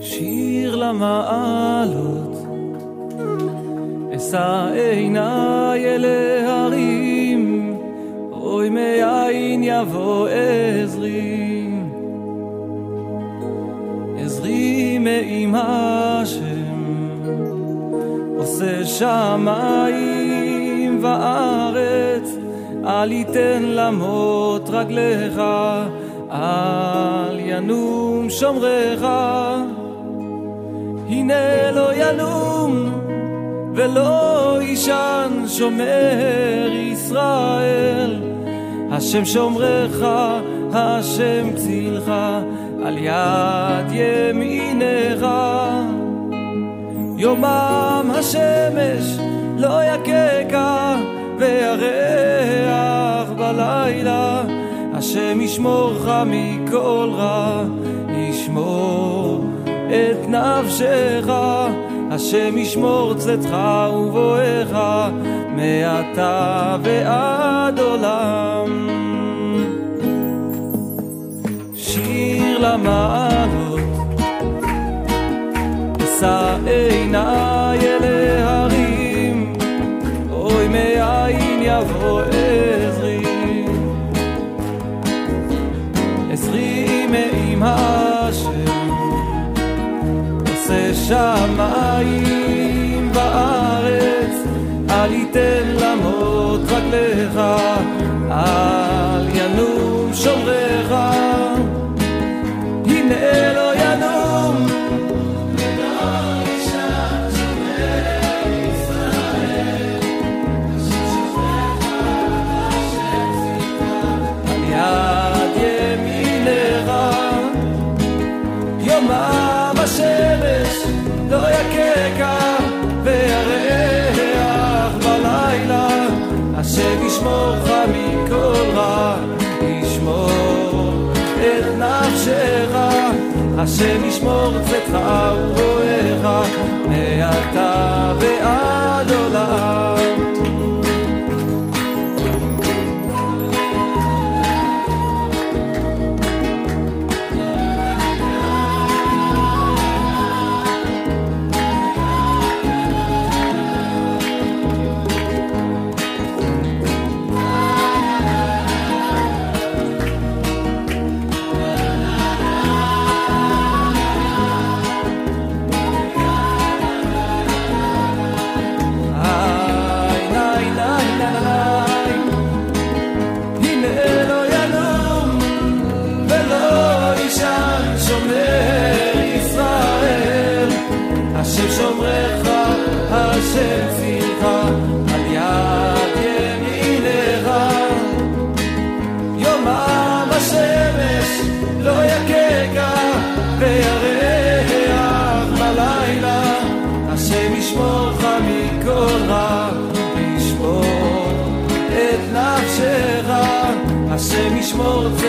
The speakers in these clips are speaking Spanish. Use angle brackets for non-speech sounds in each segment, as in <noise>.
שיר למעלות, אשא עיניי אל ההרים, אוי מאין יבוא עזרי. עזרי מעם השם, עושה שמיים וארץ, אל יתן למות רגליך, אל ינום שומריך. הנה לא ינום ולא יישן שומר ישראל. השם שומרך, השם צילך, על יד ימינך. יומם השמש לא יככה, וירח בלילה. השם ישמורך מכל רע, ישמור את נפשך, השם ישמור צאתך ובואך, מעתה ועד עולם. שיר למעלות, אשא עיניי אל יבוא עזרי. עזרי מעם השם עושה שמיים וארץ, אל ייתן למות רגליך, אל ינום שומריך. חורצך הוא רואה.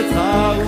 thou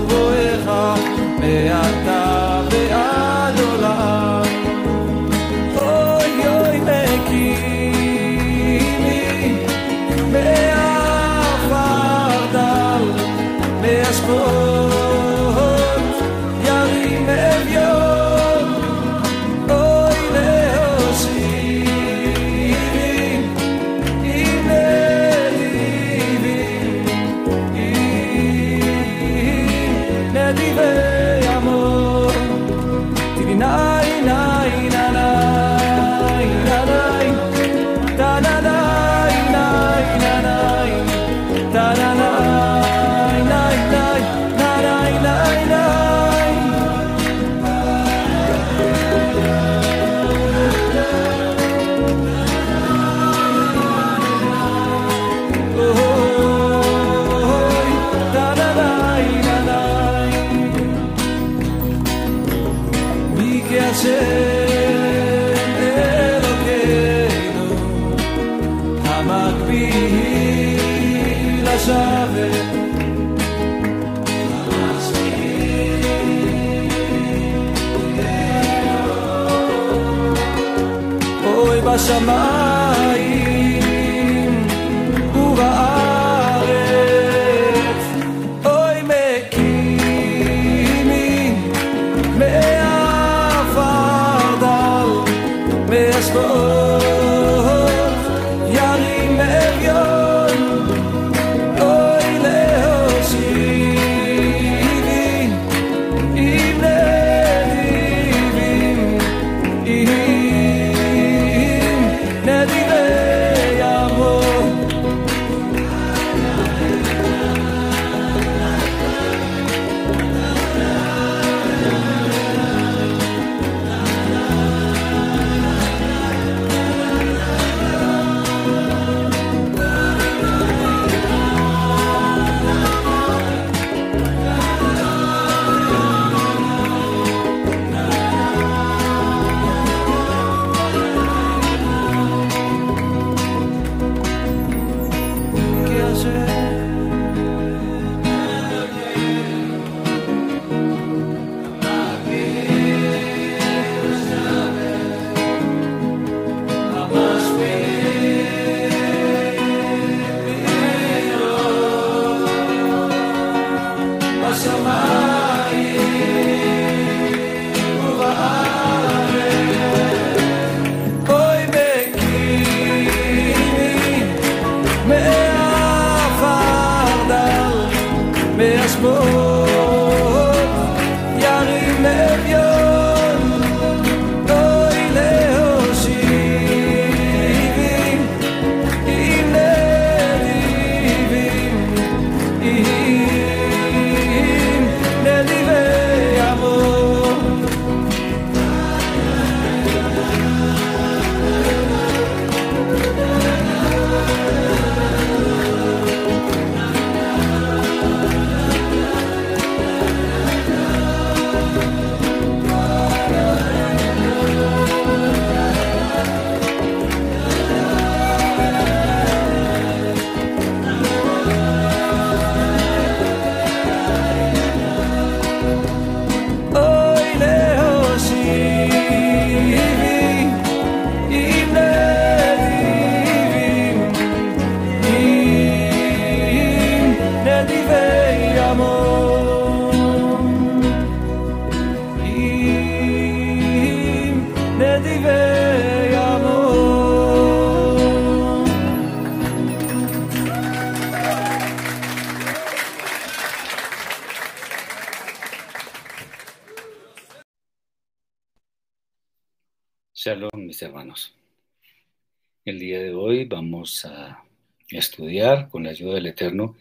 vamos a estudiar, con la ayuda del Eterno,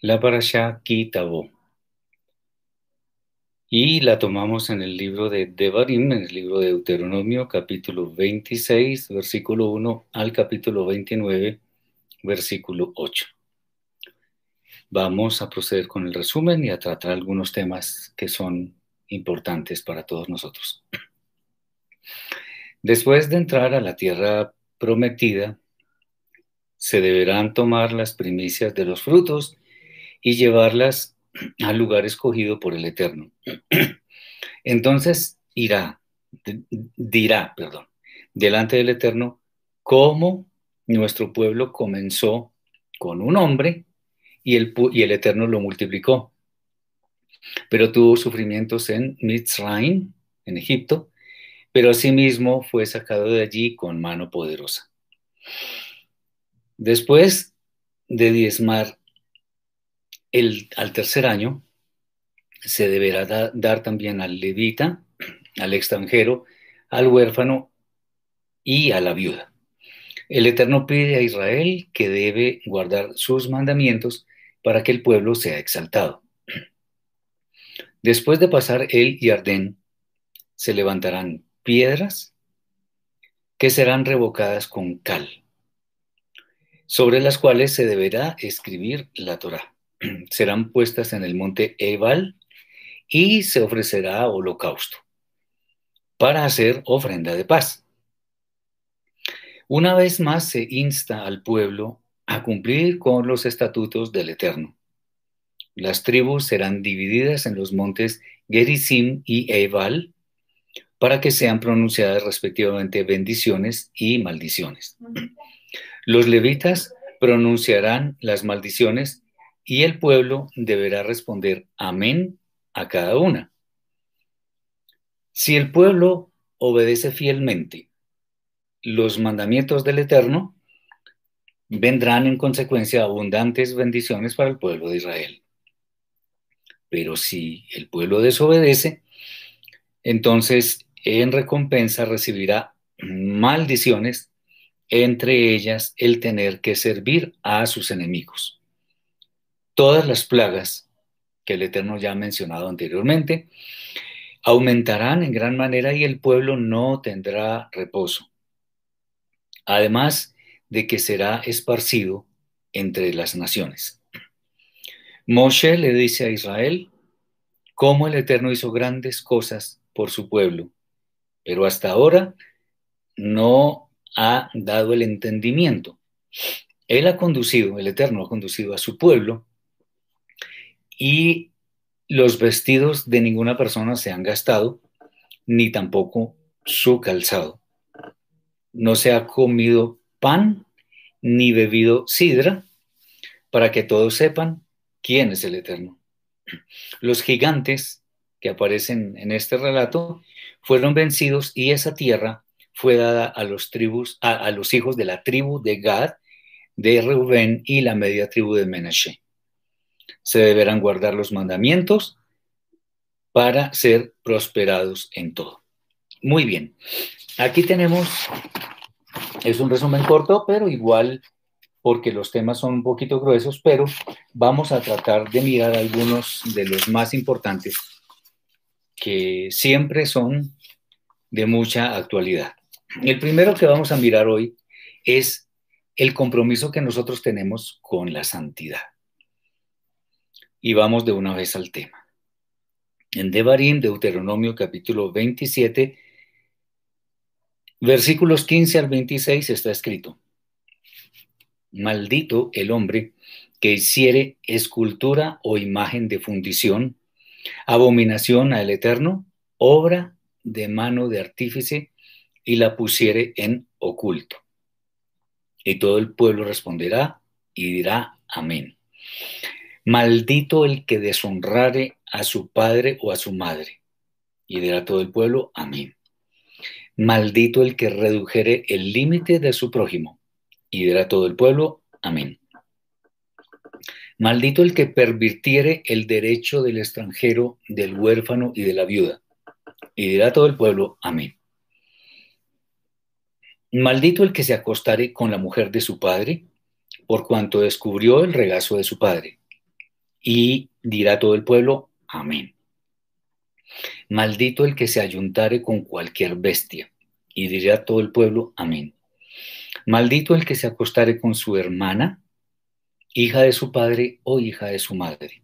la parasha Kitabo. Y la tomamos en el libro de Devarim, en el libro de Deuteronomio, capítulo 26, versículo 1 al capítulo 29, versículo 8. Vamos a proceder con el resumen y a tratar algunos temas que son importantes para todos nosotros. <clears throat> Después de entrar a la tierra prometida, se deberán tomar las primicias de los frutos y llevarlas al lugar escogido por el Eterno. <clears throat> Entonces irá, dirá, perdón, delante del Eterno, cómo nuestro pueblo comenzó con un hombre y el, Eterno lo multiplicó. Pero tuvo sufrimientos en Mitzrayim, en Egipto, pero asimismo fue sacado de allí con mano poderosa. Después de diezmar el, al tercer año, se deberá da, dar también al levita, al extranjero, al huérfano y a la viuda. El Eterno pide a Israel que debe guardar sus mandamientos para que el pueblo sea exaltado. Después de pasar el Yardén, se levantarán piedras que serán revocadas con cal, sobre las cuales se deberá escribir la Torah. <clears throat> Serán puestas en el monte Ebal y se ofrecerá holocausto para hacer ofrenda de paz. Una vez más se insta al pueblo a cumplir con los estatutos del Eterno. Las tribus serán divididas en los montes Gerizim y Ebal para que sean pronunciadas respectivamente bendiciones y maldiciones. Los levitas pronunciarán las maldiciones y el pueblo deberá responder amén a cada una. Si el pueblo obedece fielmente los mandamientos del Eterno, vendrán en consecuencia abundantes bendiciones para el pueblo de Israel. Pero si el pueblo desobedece, entonces en recompensa recibirá maldiciones, entre ellas el tener que servir a sus enemigos. Todas las plagas que el Eterno ya ha mencionado anteriormente aumentarán en gran manera y el pueblo no tendrá reposo. Además de que será esparcido entre las naciones. Moshe le dice a Israel cómo el Eterno hizo grandes cosas por su pueblo pero hasta ahora no ha dado el entendimiento. Él ha conducido, el Eterno ha conducido a su pueblo y los vestidos de ninguna persona se han gastado, ni tampoco su calzado. No se ha comido pan ni bebido sidra, para que todos sepan quién es el Eterno. Los gigantes que aparecen en este relato fueron vencidos y esa tierra fue dada a los tribus, a, los hijos de la tribu de Gad, de Reuben y la media tribu de Menashe. Se deberán guardar los mandamientos para ser prosperados en todo. Muy bien. Aquí tenemos, es un resumen corto, pero igual porque los temas son un poquito gruesos, pero vamos a tratar de mirar algunos de los más importantes que siempre son de mucha actualidad. El primero que vamos a mirar hoy es el compromiso que nosotros tenemos con la santidad. Y vamos de una vez al tema. En Devarim, Deuteronomio capítulo 27, versículos 15 al 26 está escrito, Maldito el hombre que hiciere escultura o imagen de fundición abominación al Eterno, obra de mano de artífice, y la pusiere en oculto. Y todo el pueblo responderá y dirá amén. Maldito el que deshonrare a su padre o a su madre. Y dirá todo el pueblo amén. Maldito el que redujere el límite de su prójimo. Y dirá todo el pueblo amén. Maldito el que pervirtiere el derecho del extranjero, del huérfano y de la viuda. Y dirá todo el pueblo, amén. Maldito el que se acostare con la mujer de su padre, por cuanto descubrió el regazo de su padre. Y dirá todo el pueblo, amén. Maldito el que se ayuntare con cualquier bestia. Y dirá todo el pueblo, amén. Maldito el que se acostare con su hermana, hija de su padre o hija de su madre.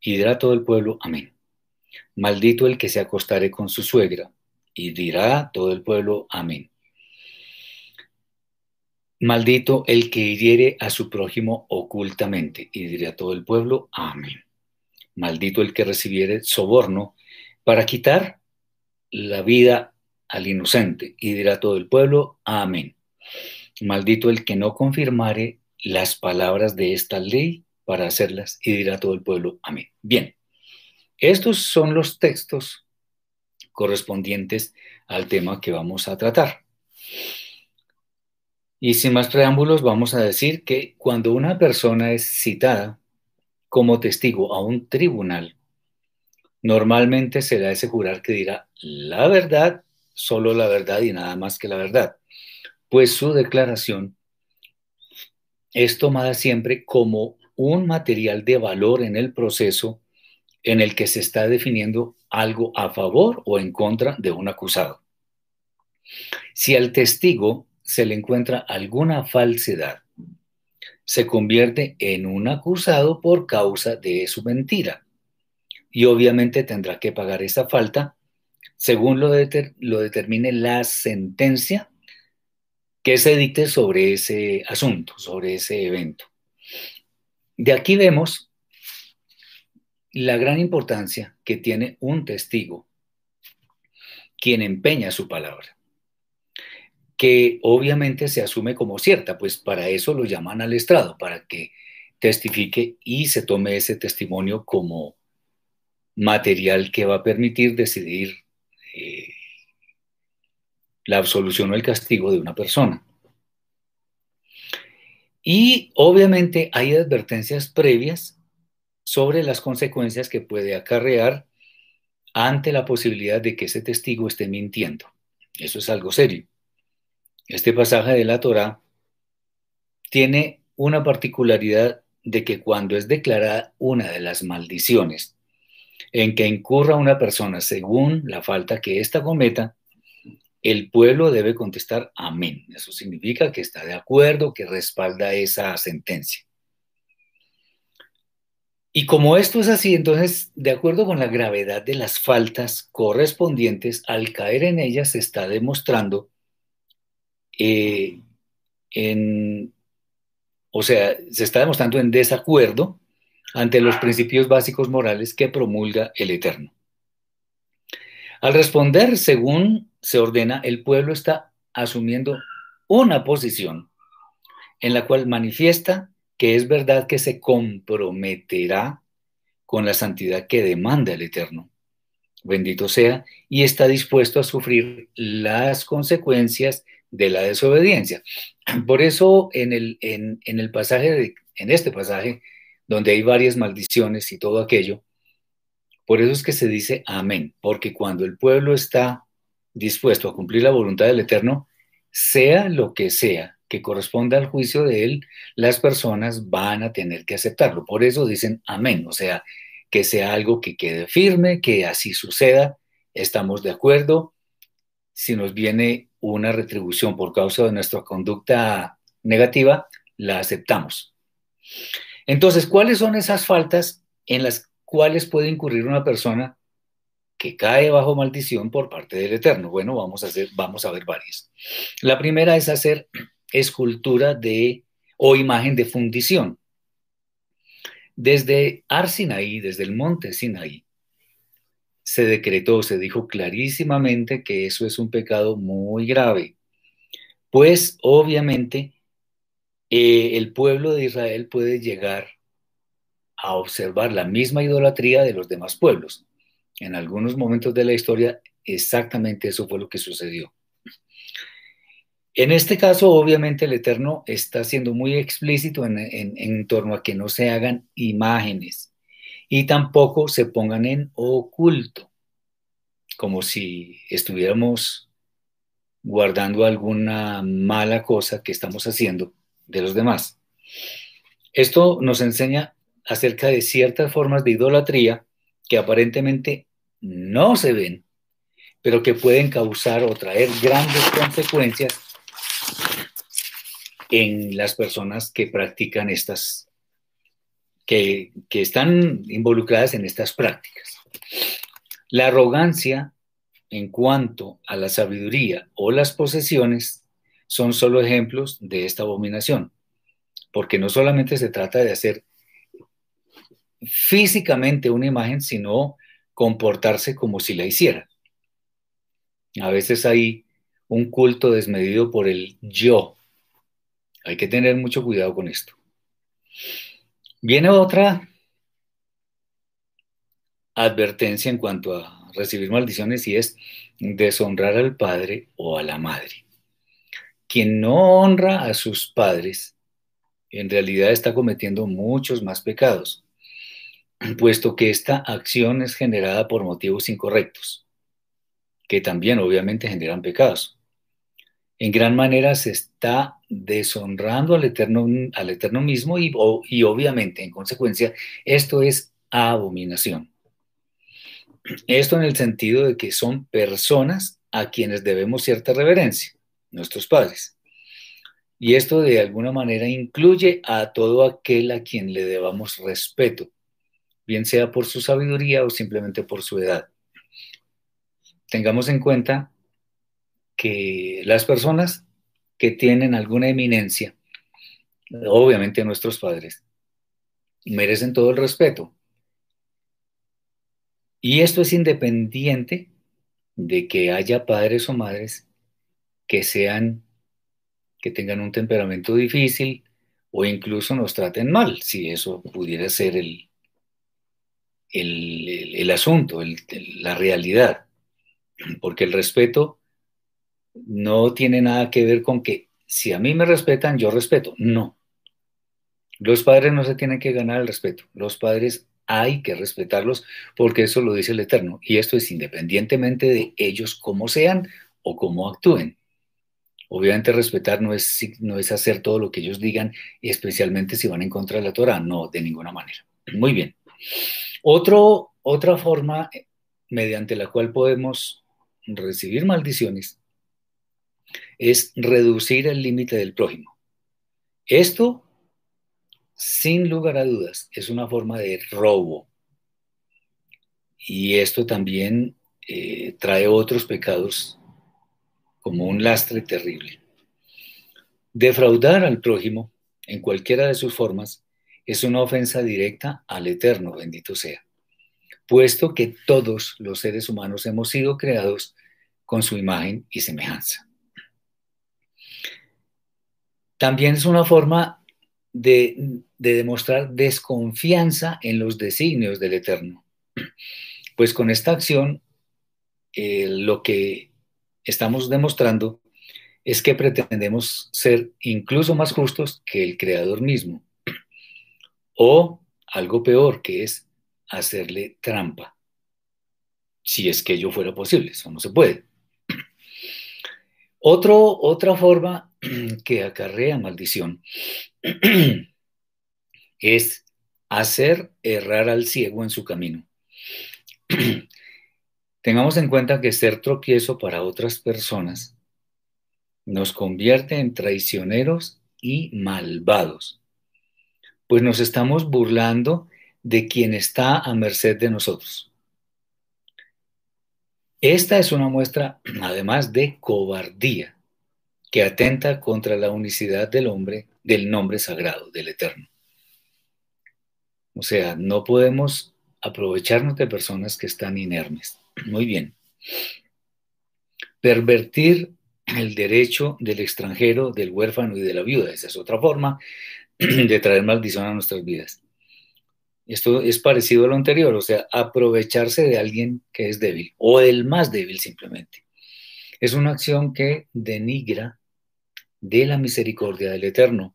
Y dirá todo el pueblo, amén. Maldito el que se acostare con su suegra. Y dirá todo el pueblo, amén. Maldito el que hiriere a su prójimo ocultamente. Y dirá todo el pueblo, amén. Maldito el que recibiere soborno para quitar la vida al inocente. Y dirá todo el pueblo, amén. Maldito el que no confirmare las palabras de esta ley para hacerlas. Y dirá todo el pueblo, amén. Bien, estos son los textos correspondientes al tema que vamos a tratar. Y sin más preámbulos, vamos a decir que cuando una persona es citada como testigo a un tribunal, normalmente se le hace jurar que dirá la verdad, solo la verdad y nada más que la verdad, pues su declaración es tomada siempre como un material de valor en el proceso en el que se está definiendo algo a favor o en contra de un acusado. Si al testigo se le encuentra alguna falsedad, se convierte en un acusado por causa de su mentira. Y obviamente tendrá que pagar esa falta según lo, lo determine la sentencia que se dicte sobre ese asunto, sobre ese evento. De aquí vemos la gran importancia que tiene un testigo, quien empeña su palabra, que obviamente se asume como cierta, pues para eso lo llaman al estrado, para que testifique y se tome ese testimonio como material que va a permitir decidir eh, la absolución o el castigo de una persona. Y obviamente hay advertencias previas sobre las consecuencias que puede acarrear ante la posibilidad de que ese testigo esté mintiendo. Eso es algo serio. Este pasaje de la Torá tiene una particularidad de que cuando es declarada una de las maldiciones en que incurra una persona según la falta que ésta cometa, el pueblo debe contestar amén. Eso significa que está de acuerdo, que respalda esa sentencia. Y como esto es así, entonces, de acuerdo con la gravedad de las faltas correspondientes, al caer en ellas se está demostrando eh, en, o sea, se está demostrando en desacuerdo ante los principios básicos morales que promulga el Eterno. Al responder según se ordena, el pueblo está asumiendo una posición en la cual manifiesta que es verdad que se comprometerá con la santidad que demanda el Eterno. Bendito sea, y está dispuesto a sufrir las consecuencias de la desobediencia. Por eso en el, en, el pasaje, de, en este pasaje, donde hay varias maldiciones y todo aquello, por eso es que se dice amén, porque cuando el pueblo está dispuesto a cumplir la voluntad del Eterno, sea lo que sea, que corresponda al juicio de él, las personas van a tener que aceptarlo. Por eso dicen amén, o sea, que sea algo que quede firme, que así suceda, estamos de acuerdo. Si nos viene una retribución por causa de nuestra conducta negativa, la aceptamos. Entonces, ¿cuáles son esas faltas en las cuales puede incurrir una persona que cae bajo maldición por parte del Eterno? Bueno, vamos a, hacer, vamos a ver varias. La primera es hacer escultura de o imagen de fundición. Desde Arsinaí, desde el monte Sinaí, se decretó, se dijo clarísimamente que eso es un pecado muy grave, pues obviamente eh, el pueblo de Israel puede llegar a observar la misma idolatría de los demás pueblos. En algunos momentos de la historia, exactamente eso fue lo que sucedió. En este caso, obviamente, el Eterno está siendo muy explícito en, torno a que no se hagan imágenes y tampoco se pongan en oculto, como si estuviéramos guardando alguna mala cosa que estamos haciendo de los demás. Esto nos enseña acerca de ciertas formas de idolatría que aparentemente no se ven, pero que pueden causar o traer grandes consecuencias en las personas que practican estas, que, están involucradas en estas prácticas. La arrogancia en cuanto a la sabiduría o las posesiones son solo ejemplos de esta abominación, porque no solamente se trata de hacer físicamente una imagen, sino comportarse como si la hiciera. A veces hay un culto desmedido por el yo. Hay que tener mucho cuidado con esto. Viene otra advertencia en cuanto a recibir maldiciones y es deshonrar al padre o a la madre. Quien no honra a sus padres en realidad está cometiendo muchos más pecados, puesto que esta acción es generada por motivos incorrectos, que también obviamente generan pecados. En gran manera se está deshonrando al Eterno, al eterno mismo y, y obviamente en consecuencia esto es abominación. Esto en el sentido de que son personas a quienes debemos cierta reverencia, nuestros padres. Y esto de alguna manera incluye a todo aquel a quien le debamos respeto, bien sea por su sabiduría o simplemente por su edad. Tengamos en cuenta que las personas que tienen alguna eminencia, obviamente nuestros padres, merecen todo el respeto, y esto es independiente de que haya padres o madres que sean, que tengan un temperamento difícil o incluso nos traten mal, si eso pudiera ser el, el, el, asunto, el, la realidad. Porque el respeto no tiene nada que ver con que si a mí me respetan, yo respeto. No. Los padres no se tienen que ganar el respeto. Los padres hay que respetarlos porque eso lo dice el Eterno. Y esto es independientemente de ellos cómo sean o cómo actúen. Obviamente respetar no es, no es hacer todo lo que ellos digan, especialmente si van en contra de la Torah. No, de ninguna manera. Muy bien. Otro, otra forma mediante la cual podemos recibir maldiciones es reducir el límite del prójimo. Esto sin lugar a dudas, es una forma de robo. Y esto también eh, trae otros pecados como un lastre terrible. Defraudar al prójimo, en cualquiera de sus formas, es una ofensa directa al Eterno, bendito sea, puesto que todos los seres humanos hemos sido creados con su imagen y semejanza. También es una forma de, demostrar desconfianza en los designios del Eterno. Pues con esta acción, eh, lo que estamos demostrando es que pretendemos ser incluso más justos que el Creador mismo. O algo peor, que es hacerle trampa. Si es que ello fuera posible, eso no se puede. Otro, otra forma <clears throat> que acarrea maldición <clears throat> es hacer errar al ciego en su camino. <clears throat> Tengamos en cuenta que ser tropiezo para otras personas nos convierte en traicioneros y malvados, pues nos estamos burlando de quien está a merced de nosotros. Esta es una muestra, <clears throat> además, de cobardía que atenta contra la unicidad del hombre, del nombre sagrado, del Eterno. O sea, no podemos aprovecharnos de personas que están inermes. <clears throat> Muy bien. Pervertir el derecho del extranjero, del huérfano y de la viuda. Esa es otra forma <clears throat> de traer maldición a nuestras vidas. Esto es parecido a lo anterior, o sea, aprovecharse de alguien que es débil o del más débil simplemente. Es una acción que denigra de la misericordia del Eterno,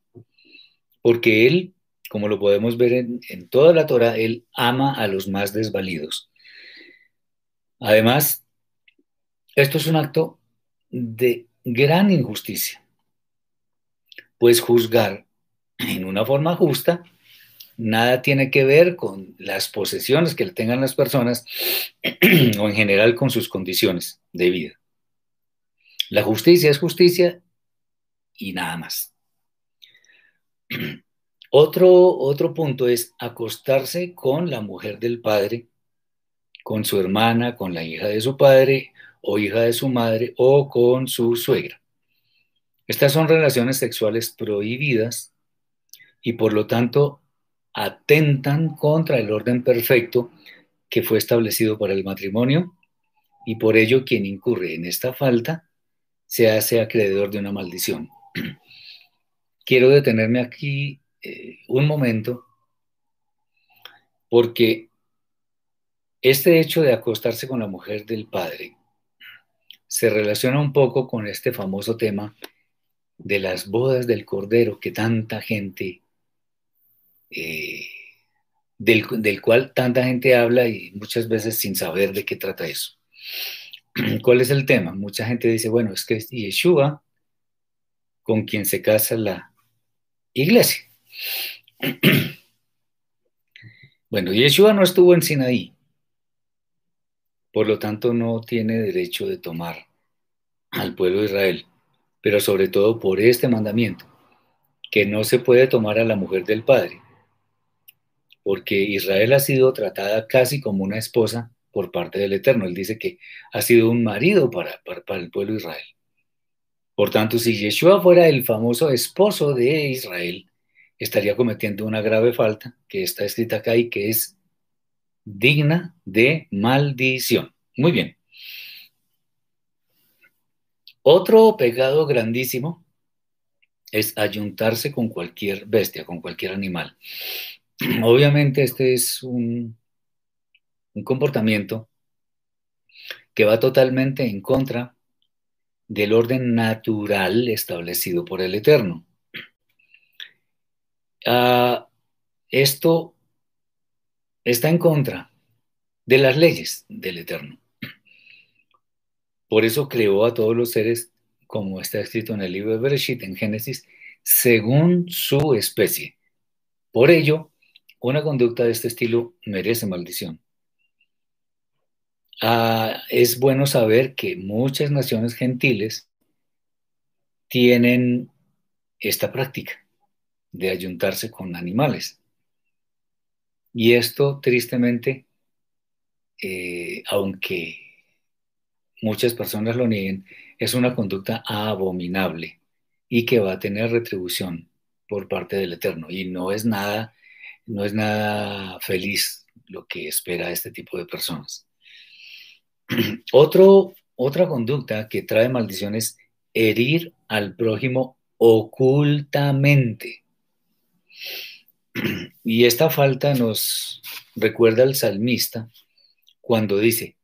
porque Él, como lo podemos ver en, en toda la Torah, Él ama a los más desvalidos. Además, esto es un acto de gran injusticia, pues juzgar en una forma justa nada tiene que ver con las posesiones que tengan las personas <clears throat> o en general con sus condiciones de vida. La justicia es justicia y nada más. <clears throat> Otro, otro punto es acostarse con la mujer del padre, con su hermana, con la hija de su padre o hija de su madre o con su suegra. Estas son relaciones sexuales prohibidas y por lo tanto atentan contra el orden perfecto que fue establecido para el matrimonio y por ello quien incurre en esta falta se hace acreedor de una maldición. <clears throat> Quiero detenerme aquí eh, un momento, porque este hecho de acostarse con la mujer del padre se relaciona un poco con este famoso tema de las bodas del Cordero que tanta gente, eh, del, del, cual tanta gente habla y muchas veces sin saber de qué trata eso. <clears throat> ¿Cuál es el tema? Mucha gente dice, bueno, es que es Yeshua con quien se casa la iglesia. <clears throat> Bueno, Yeshua no estuvo en Sinaí, por lo tanto no tiene derecho de tomar al pueblo de Israel, pero sobre todo por este mandamiento, que no se puede tomar a la mujer del Padre, porque Israel ha sido tratada casi como una esposa por parte del Eterno. Él dice que ha sido un marido para, para, el pueblo de Israel. Por tanto, si Yeshua fuera el famoso esposo de Israel, estaría cometiendo una grave falta que está escrita acá y que es digna de maldición. Muy bien. Otro pecado grandísimo es ayuntarse con cualquier bestia, con cualquier animal. <clears throat> Obviamente este es un, un comportamiento que va totalmente en contra del orden natural establecido por el Eterno. Uh, <clears throat> esto está en contra de las leyes del Eterno. <clears throat> Por eso creó a todos los seres, como está escrito en el libro de Bereshit, en Génesis, según su especie. Por ello, una conducta de este estilo merece maldición. Uh, es bueno saber que muchas naciones gentiles tienen esta práctica de ayuntarse con animales. Y esto, tristemente, eh, aunque muchas personas lo nieguen, es una conducta abominable y que va a tener retribución por parte del Eterno. Y no es nada, no es nada feliz lo que espera este tipo de personas. <clears throat> Otra conducta que trae maldiciones herir al prójimo ocultamente. <clears throat> Y esta falta nos recuerda al salmista cuando dice,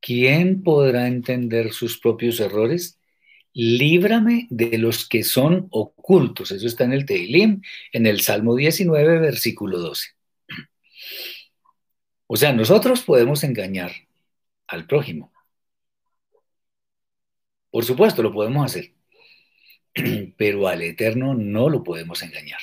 ¿quién podrá entender sus propios errores? Líbrame de los que son ocultos. Eso está en el Teilim, en el Salmo 19, versículo 12. O sea, nosotros podemos engañar al prójimo. Por supuesto, lo podemos hacer, <clears throat> pero al Eterno no lo podemos engañar.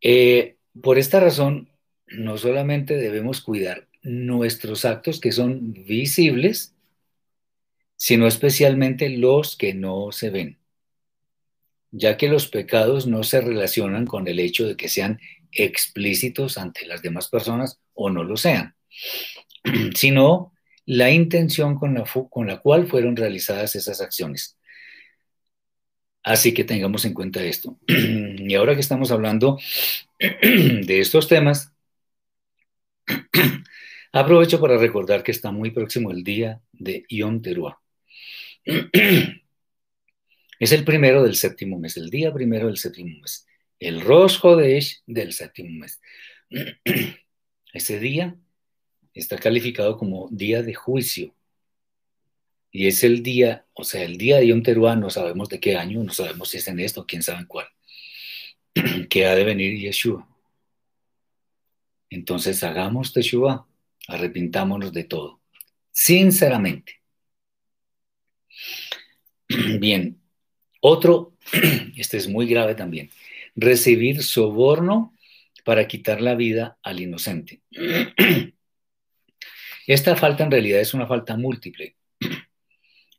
Eh, por esta razón, no solamente debemos cuidar nuestros actos que son visibles, sino especialmente los que no se ven, ya que los pecados no se relacionan con el hecho de que sean explícitos ante las demás personas o no lo sean, <clears throat> sino la intención con la, con la cual fueron realizadas esas acciones. Así que tengamos en cuenta esto. <clears throat> y ahora que estamos hablando <clears throat> de estos temas, aprovecho para recordar que está muy próximo el día de Yom Teruah. Es el primero del séptimo mes, el día primero del séptimo mes, el Rosh Hodesh del séptimo mes. <clears throat> Ese día está calificado como día de juicio y es el día, o sea, el día de Yom Teruah, no sabemos de qué año, no sabemos si es en esto, quién sabe en cuál, <clears throat> que ha de venir Yeshua. Entonces hagamos Teshuvah, arrepintámonos de todo, sinceramente. <clears throat> Bien, otro, <clears throat> este es muy grave también, recibir soborno para quitar la vida al inocente. <clears throat> Esta falta en realidad es una falta múltiple,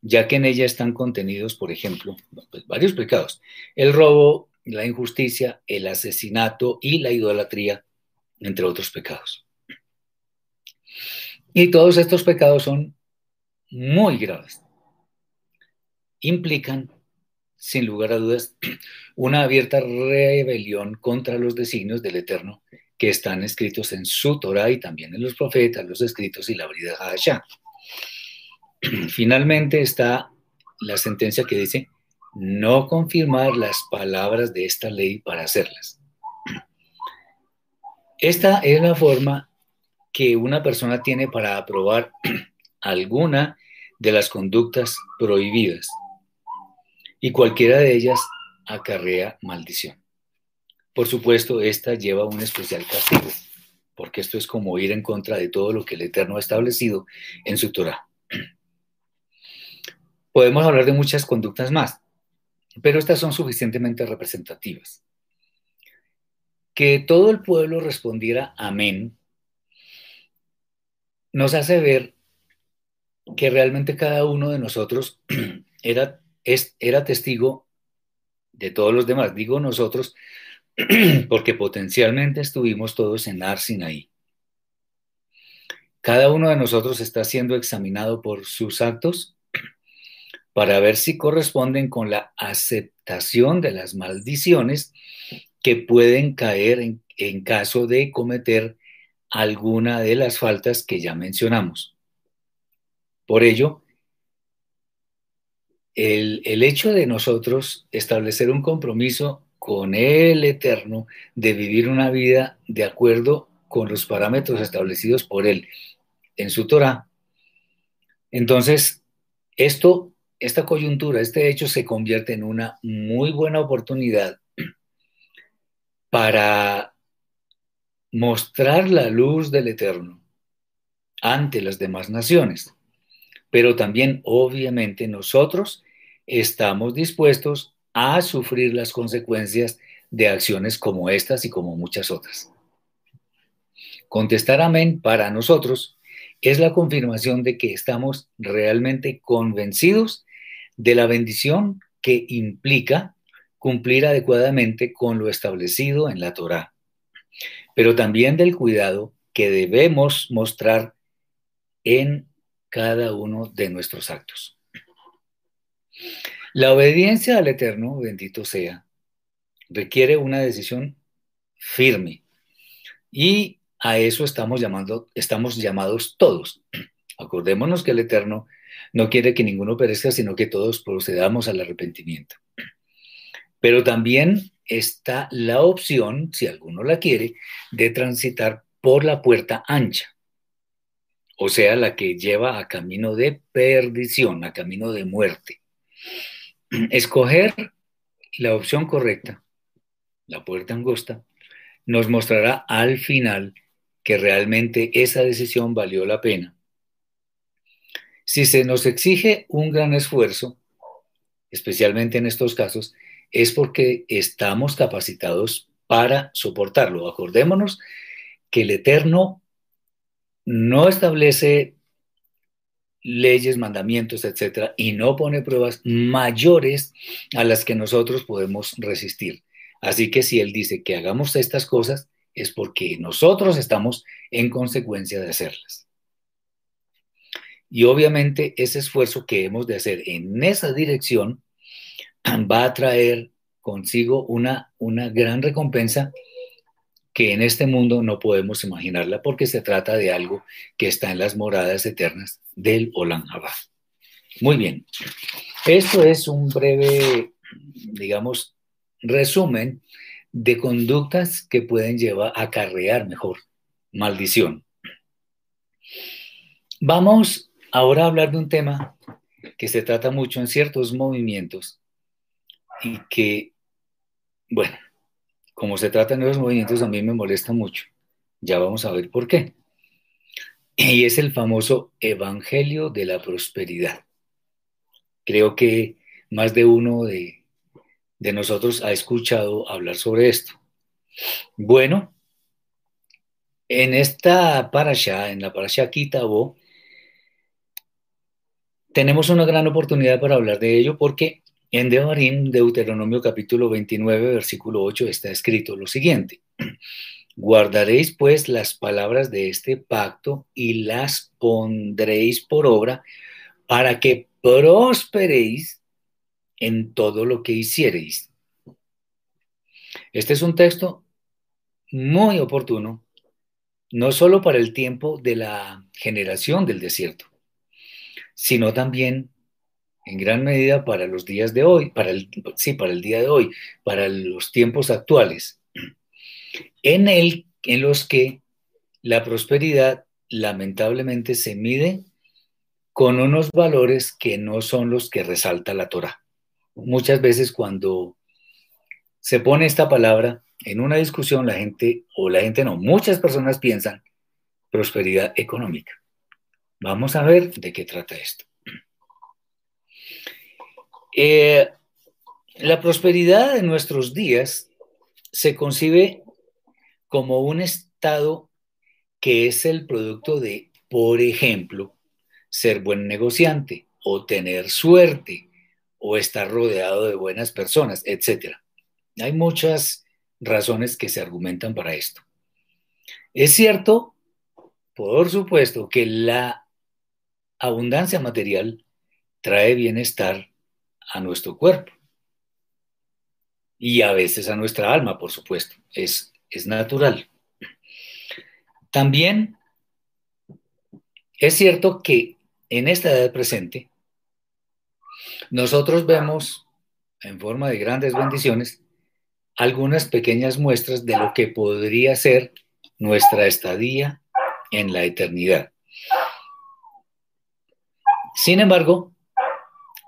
ya que en ella están contenidos, por ejemplo, pues, varios pecados. El robo, la injusticia, el asesinato y la idolatría, entre otros pecados. Y todos estos pecados son muy graves. Implican, sin lugar a dudas, <clears throat> una abierta rebelión contra los designios del Eterno que están escritos en su Torah y también en los profetas, los escritos y la brida Hadashah. <clears throat> Finalmente está la sentencia que dice no confirmar las palabras de esta ley para hacerlas. <clears throat> Esta es la forma que una persona tiene para aprobar alguna de las conductas prohibidas y cualquiera de ellas acarrea maldición. Por supuesto, esta lleva un especial castigo, porque esto es como ir en contra de todo lo que el Eterno ha establecido en su Torah. Podemos hablar de muchas conductas más, pero estas son suficientemente representativas. Que todo el pueblo respondiera amén nos hace ver que realmente cada uno de nosotros <clears throat> era, era testigo de todos los demás. Digo nosotros <clears throat> porque potencialmente estuvimos todos en Arsinaí. Cada uno de nosotros está siendo examinado por sus actos <clears throat> para ver si corresponden con la aceptación de las maldiciones que pueden caer en caso de cometer alguna de las faltas que ya mencionamos. Por ello, el, el hecho de nosotros establecer un compromiso con el Eterno de vivir una vida de acuerdo con los parámetros establecidos por Él en su Torah. Entonces, esto, esta coyuntura, este hecho se convierte en una muy buena oportunidad para mostrar la luz del Eterno ante las demás naciones. Pero también, obviamente, nosotros estamos dispuestos a sufrir las consecuencias de acciones como estas y como muchas otras. Contestar amén para nosotros es la confirmación de que estamos realmente convencidos de la bendición que implica cumplir adecuadamente con lo establecido en la Torá, pero también del cuidado que debemos mostrar en cada uno de nuestros actos. La obediencia al Eterno, bendito sea, requiere una decisión firme. Y a eso estamos, llamando, estamos llamados todos. Acordémonos que el Eterno no quiere que ninguno perezca, sino que todos procedamos al arrepentimiento. Pero también está la opción, si alguno la quiere, de transitar por la puerta ancha, o sea, la que lleva a camino de perdición, a camino de muerte. Escoger la opción correcta, la puerta angosta, nos mostrará al final que realmente esa decisión valió la pena. Si se nos exige un gran esfuerzo, especialmente en estos casos, es porque estamos capacitados para soportarlo. Acordémonos que el Eterno no establece leyes, mandamientos, etcétera, y no pone pruebas mayores a las que nosotros podemos resistir. Así que si Él dice que hagamos estas cosas, es porque nosotros estamos en consecuencia de hacerlas. Y obviamente ese esfuerzo que hemos de hacer en esa dirección <clears throat> va a traer consigo una, una gran recompensa que en este mundo no podemos imaginarla porque se trata de algo que está en las moradas eternas del Abba. Muy bien, esto es un breve, digamos, resumen de conductas que pueden llevar a acarrear mejor maldición. Vamos ahora a hablar de un tema que se trata mucho en ciertos movimientos y que, bueno, como se trata de nuevos movimientos, a mí me molesta mucho. Ya vamos a ver por qué. Y es el famoso Evangelio de la Prosperidad. Creo que más de uno de, de nosotros ha escuchado hablar sobre esto. Bueno, en esta parasha, en la parasha Kitabo, tenemos una gran oportunidad para hablar de ello porque en Devarim, Deuteronomio capítulo 29, versículo 8, está escrito lo siguiente. Guardaréis pues las palabras de este pacto y las pondréis por obra para que prosperéis en todo lo que hiciereis. Este es un texto muy oportuno, no solo para el tiempo de la generación del desierto, sino también en gran medida para los días de hoy, para el, sí, para el día de hoy, para los tiempos actuales, en, el, en los que la prosperidad lamentablemente se mide con unos valores que no son los que resalta la Torah. Muchas veces cuando se pone esta palabra en una discusión, la gente, o la gente no, muchas personas piensan prosperidad económica. Vamos a ver de qué trata esto. Eh, la prosperidad de nuestros días se concibe como un estado que es el producto de, por ejemplo, ser buen negociante o tener suerte o estar rodeado de buenas personas, etc. Hay muchas razones que se argumentan para esto. Es cierto, por supuesto, que la abundancia material trae bienestar a nuestro cuerpo y a veces a nuestra alma, por supuesto. Es, es natural. También es cierto que en esta edad presente, nosotros vemos en forma de grandes bendiciones algunas pequeñas muestras de lo que podría ser nuestra estadía en la eternidad. Sin embargo,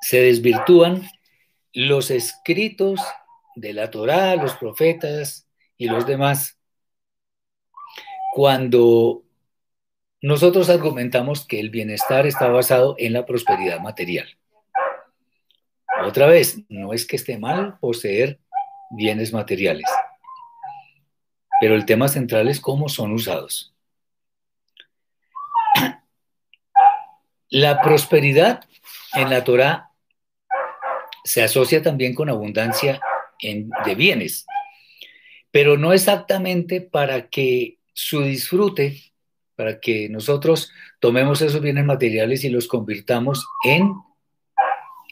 se desvirtúan los escritos de la Torá, los profetas y los demás cuando nosotros argumentamos que el bienestar está basado en la prosperidad material. Otra vez, no es que esté mal poseer bienes materiales, pero el tema central es cómo son usados. La prosperidad en la Torah se asocia también con abundancia de bienes, pero no exactamente para que su disfrute para que nosotros tomemos esos bienes materiales y los convirtamos en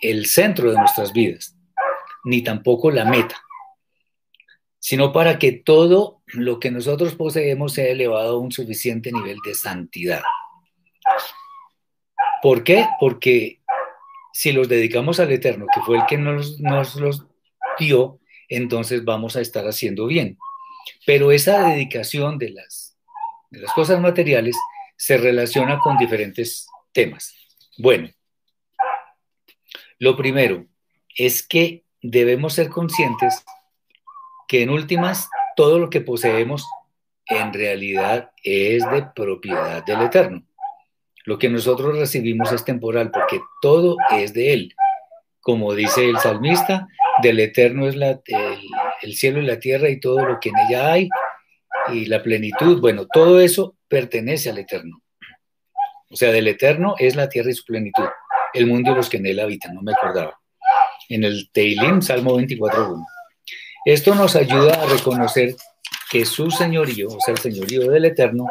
el centro de nuestras vidas, ni tampoco la meta, sino para que todo lo que nosotros poseemos sea elevado a un suficiente nivel de santidad. ¿Por qué? Porque si los dedicamos al Eterno, que fue el que nos, los dio, entonces vamos a estar haciendo bien. Pero esa dedicación de las de las cosas materiales se relaciona con diferentes temas. Bueno, lo primero es que debemos ser conscientes que en últimas todo lo que poseemos en realidad es de propiedad del Eterno. Lo que nosotros recibimos es temporal porque todo es de Él. Como dice el salmista, del Eterno es el, el cielo y la tierra y todo lo que en ella hay, y la plenitud, bueno, todo eso pertenece al Eterno. O sea, del Eterno es la tierra y su plenitud, el mundo y los que en él habitan, no me acordaba. En el Teilim, Salmo 24.1. Esto nos ayuda a reconocer que su señorío, o sea, el señorío del Eterno,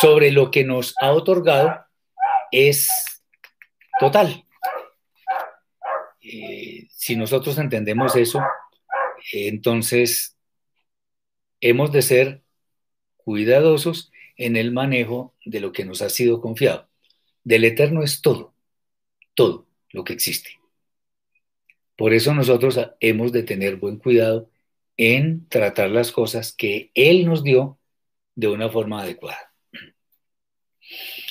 sobre lo que nos ha otorgado es total. Eh, si nosotros entendemos eso, entonces, hemos de ser cuidadosos en el manejo de lo que nos ha sido confiado. Del eterno es todo, todo lo que existe. Por eso nosotros hemos de tener buen cuidado en tratar las cosas que Él nos dio de una forma adecuada.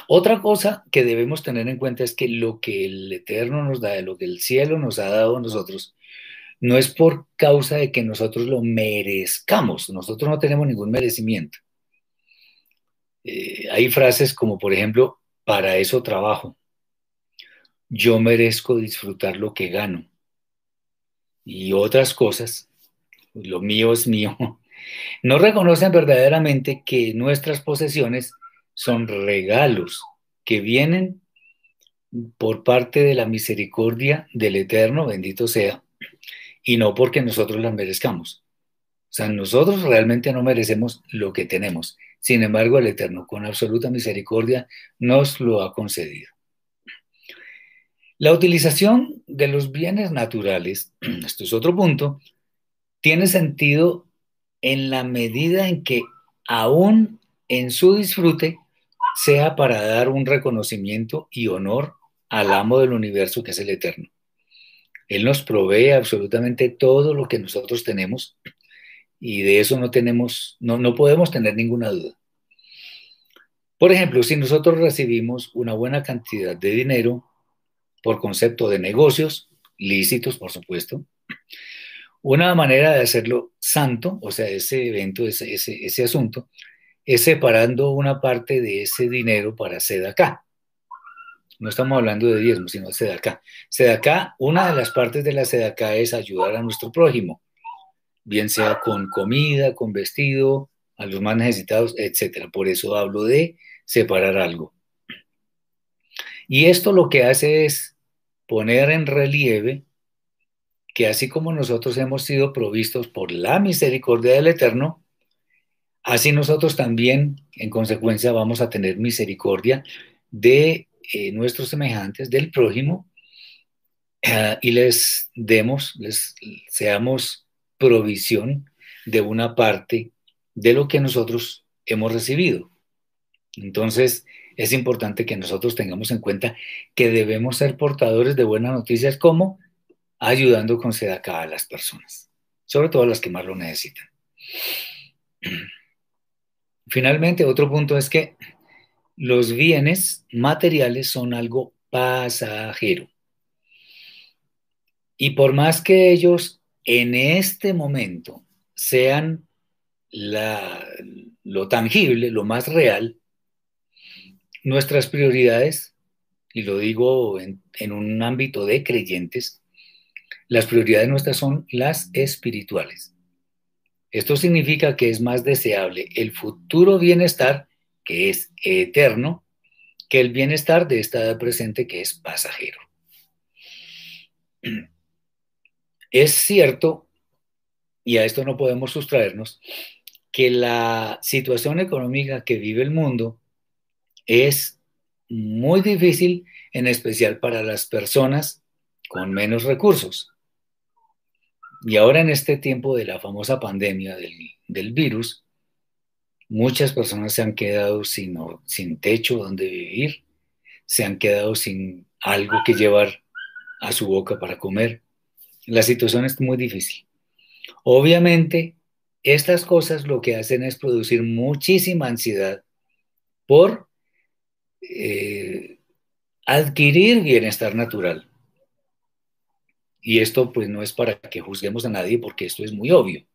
Otra cosa que debemos tener en cuenta es que lo que el Eterno nos da, lo que el cielo nos ha dado a nosotros, no es por causa de que nosotros lo merezcamos, nosotros no tenemos ningún merecimiento. Eh, hay frases como, por ejemplo, para eso trabajo, yo merezco disfrutar lo que gano y otras cosas, lo mío es mío, <laughs> no reconocen verdaderamente que nuestras posesiones son regalos que vienen por parte de la misericordia del Eterno, bendito sea, y no porque nosotros las merezcamos. O sea, nosotros realmente no merecemos lo que tenemos. Sin embargo, el Eterno, con absoluta misericordia, nos lo ha concedido. La utilización de los bienes naturales, <clears throat> esto es otro punto, tiene sentido en la medida en que aún en su disfrute sea para dar un reconocimiento y honor al amo del universo que es el Eterno. Él nos provee absolutamente todo lo que nosotros tenemos y de eso no tenemos, no, no podemos tener ninguna duda. Por ejemplo, si nosotros recibimos una buena cantidad de dinero por concepto de negocios, lícitos, por supuesto, una manera de hacerlo santo, o sea, ese evento, ese, ese, ese asunto, es separando una parte de ese dinero para acá. No estamos hablando de diezmo, sino de sedacá. Sedacá, una de las partes de la sedacá es ayudar a nuestro prójimo, bien sea con comida, con vestido, a los más necesitados, etc. Por eso hablo de separar algo. Y esto lo que hace es poner en relieve que así como nosotros hemos sido provistos por la misericordia del Eterno, así nosotros también, en consecuencia, vamos a tener misericordia de eh, nuestros semejantes, del prójimo, uh, y les demos, les seamos provisión de una parte de lo que nosotros hemos recibido. Entonces, es importante que nosotros tengamos en cuenta que debemos ser portadores de buenas noticias como ayudando con sedacá a las personas, sobre todo a las que más lo necesitan. Finalmente, otro punto es que los bienes materiales son algo pasajero. Y por más que ellos en este momento sean lo tangible, lo más real, nuestras prioridades, y lo digo en, un ámbito de creyentes, las prioridades nuestras son las espirituales. Esto significa que es más deseable el futuro bienestar, que es eterno, que el bienestar de esta edad presente, que es pasajero. <clears throat> Es cierto, y a esto no podemos sustraernos, que la situación económica que vive el mundo es muy difícil, en especial para las personas con menos recursos. Y ahora en este tiempo de la famosa pandemia del, virus, muchas personas se han quedado sin, sin techo donde vivir, se han quedado sin algo que llevar a su boca para comer. La situación es muy difícil. Obviamente, estas cosas lo que hacen es producir muchísima ansiedad por eh, adquirir bienestar natural. Y esto pues no es para que juzguemos a nadie porque esto es muy obvio.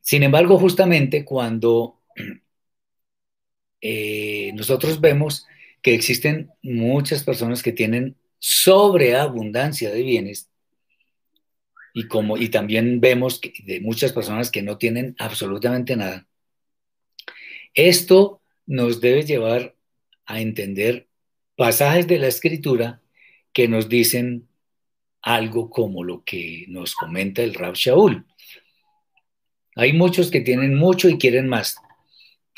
Sin embargo, justamente cuando <clears throat> eh, nosotros vemos que existen muchas personas que tienen sobreabundancia de bienes y como y también vemos que de muchas personas que no tienen absolutamente nada. Esto nos debe llevar a entender pasajes de la escritura que nos dicen algo como lo que nos comenta el Rab Shaul. Hay muchos que tienen mucho y quieren más,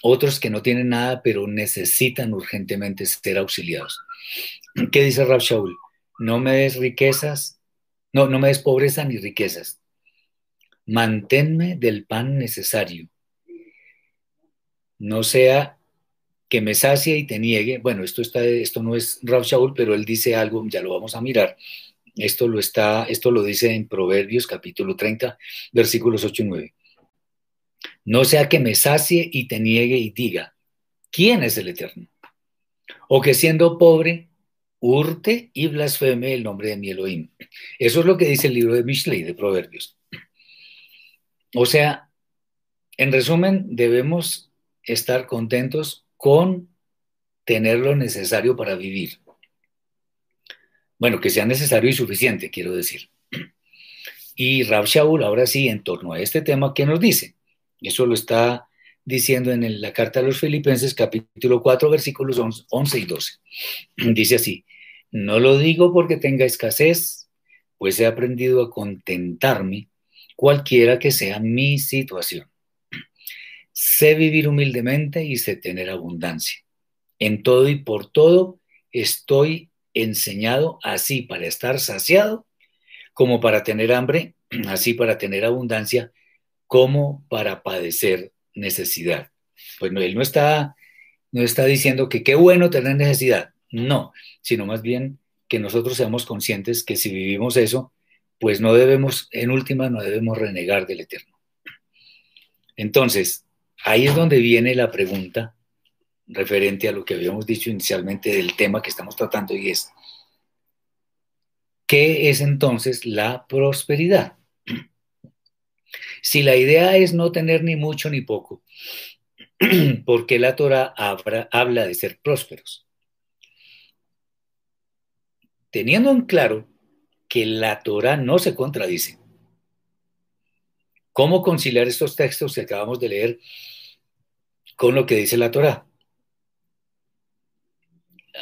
otros que no tienen nada pero necesitan urgentemente ser auxiliados. ¿Qué dice Rab Shaul? No me des riquezas, no, no me des pobreza ni riquezas. Manténme del pan necesario. No sea que me sacie y te niegue. Bueno, esto, está, esto no es Rav Shaul, pero él dice algo, ya lo vamos a mirar. Esto lo, está, esto lo dice en Proverbios capítulo 30, versículos 8 y 9. No sea que me sacie y te niegue y diga, ¿quién es el Eterno? O que siendo pobre, hurte y blasfeme el nombre de mi Elohim. Eso es lo que dice el libro de Mishlei, de Proverbios. O sea, en resumen, debemos estar contentos con tener lo necesario para vivir. Bueno, que sea necesario y suficiente, quiero decir. Y Rab Shaul, ahora sí, en torno a este tema, ¿qué nos dice? Eso lo está diciendo en la carta a los Filipenses, capítulo 4, versículos 11 y 12. <clears throat> Dice así, no lo digo porque tenga escasez, pues he aprendido a contentarme cualquiera que sea mi situación. Sé vivir humildemente y sé tener abundancia. En todo y por todo estoy enseñado así para estar saciado, como para tener hambre, <clears throat> así para tener abundancia, como para padecer necesidad. Pues él no está, no está diciendo que qué bueno tener necesidad, no, sino más bien que nosotros seamos conscientes que si vivimos eso, pues no debemos, en última, no debemos renegar del Eterno. Entonces, ahí es donde viene la pregunta referente a lo que habíamos dicho inicialmente del tema que estamos tratando y es, ¿qué es entonces la prosperidad? Si la idea es no tener ni mucho ni poco, <clears throat> ¿por qué la Torah habla de ser prósperos? Teniendo en claro que la Torah no se contradice. ¿Cómo conciliar estos textos que acabamos de leer con lo que dice la Torah?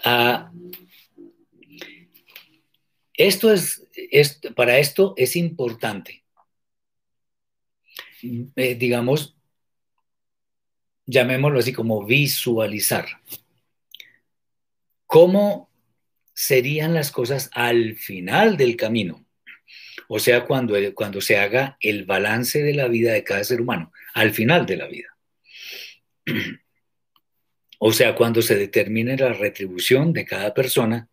Ah, esto es, para esto es importante, eh, digamos, llamémoslo así como visualizar. ¿Cómo serían las cosas al final del camino? O sea, cuando, cuando se haga el balance de la vida de cada ser humano, al final de la vida. <clears throat> O sea, cuando se determine la retribución de cada persona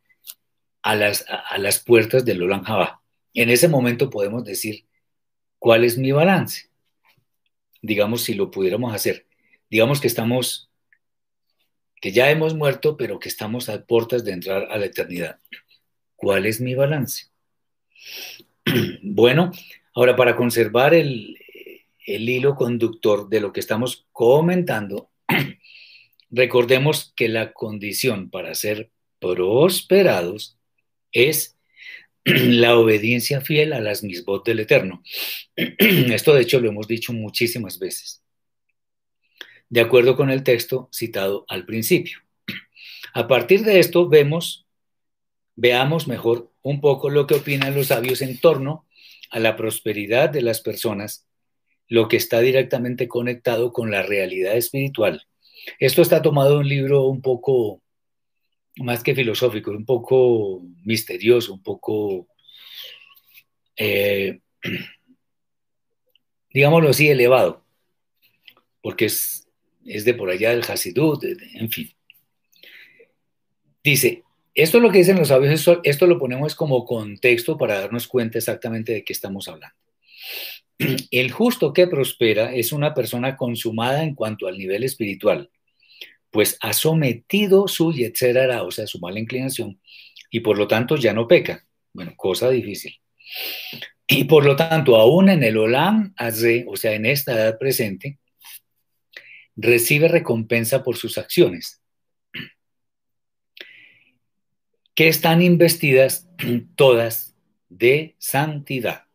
a las, a, las puertas del Olam Jabá. En ese momento podemos decir cuál es mi balance. Digamos, si lo pudiéramos hacer. Digamos que estamos, que ya hemos muerto, pero que estamos a puertas de entrar a la eternidad. ¿Cuál es mi balance? <clears throat> Bueno, ahora para conservar el, hilo conductor de lo que estamos comentando, <clears throat> Recordemos que la condición para ser prosperados es <clears throat> la obediencia fiel a las misbot del Eterno. Esto de hecho lo hemos dicho muchísimas veces. De acuerdo con el texto citado al principio. A partir de esto vemos, veamos mejor un poco lo que opinan los sabios en torno a la prosperidad de las personas, lo que está directamente conectado con la realidad espiritual esto está tomado de un libro un poco más que filosófico, un poco misterioso, un poco, eh, <clears throat> digámoslo así, elevado, porque es, de por allá del Hasidut, en fin. Dice, esto es lo que dicen los sabios, esto, esto lo ponemos como contexto para darnos cuenta exactamente de qué estamos hablando. <clears throat> El justo que prospera es una persona consumada en cuanto al nivel espiritual, pues ha sometido su yetzerara, o sea, su mala inclinación, y por lo tanto ya no peca. Bueno, cosa difícil. Y por lo tanto, aún en el Olam Azre, o sea, en esta edad presente, recibe recompensa por sus acciones, que están investidas <clears throat> todas de santidad.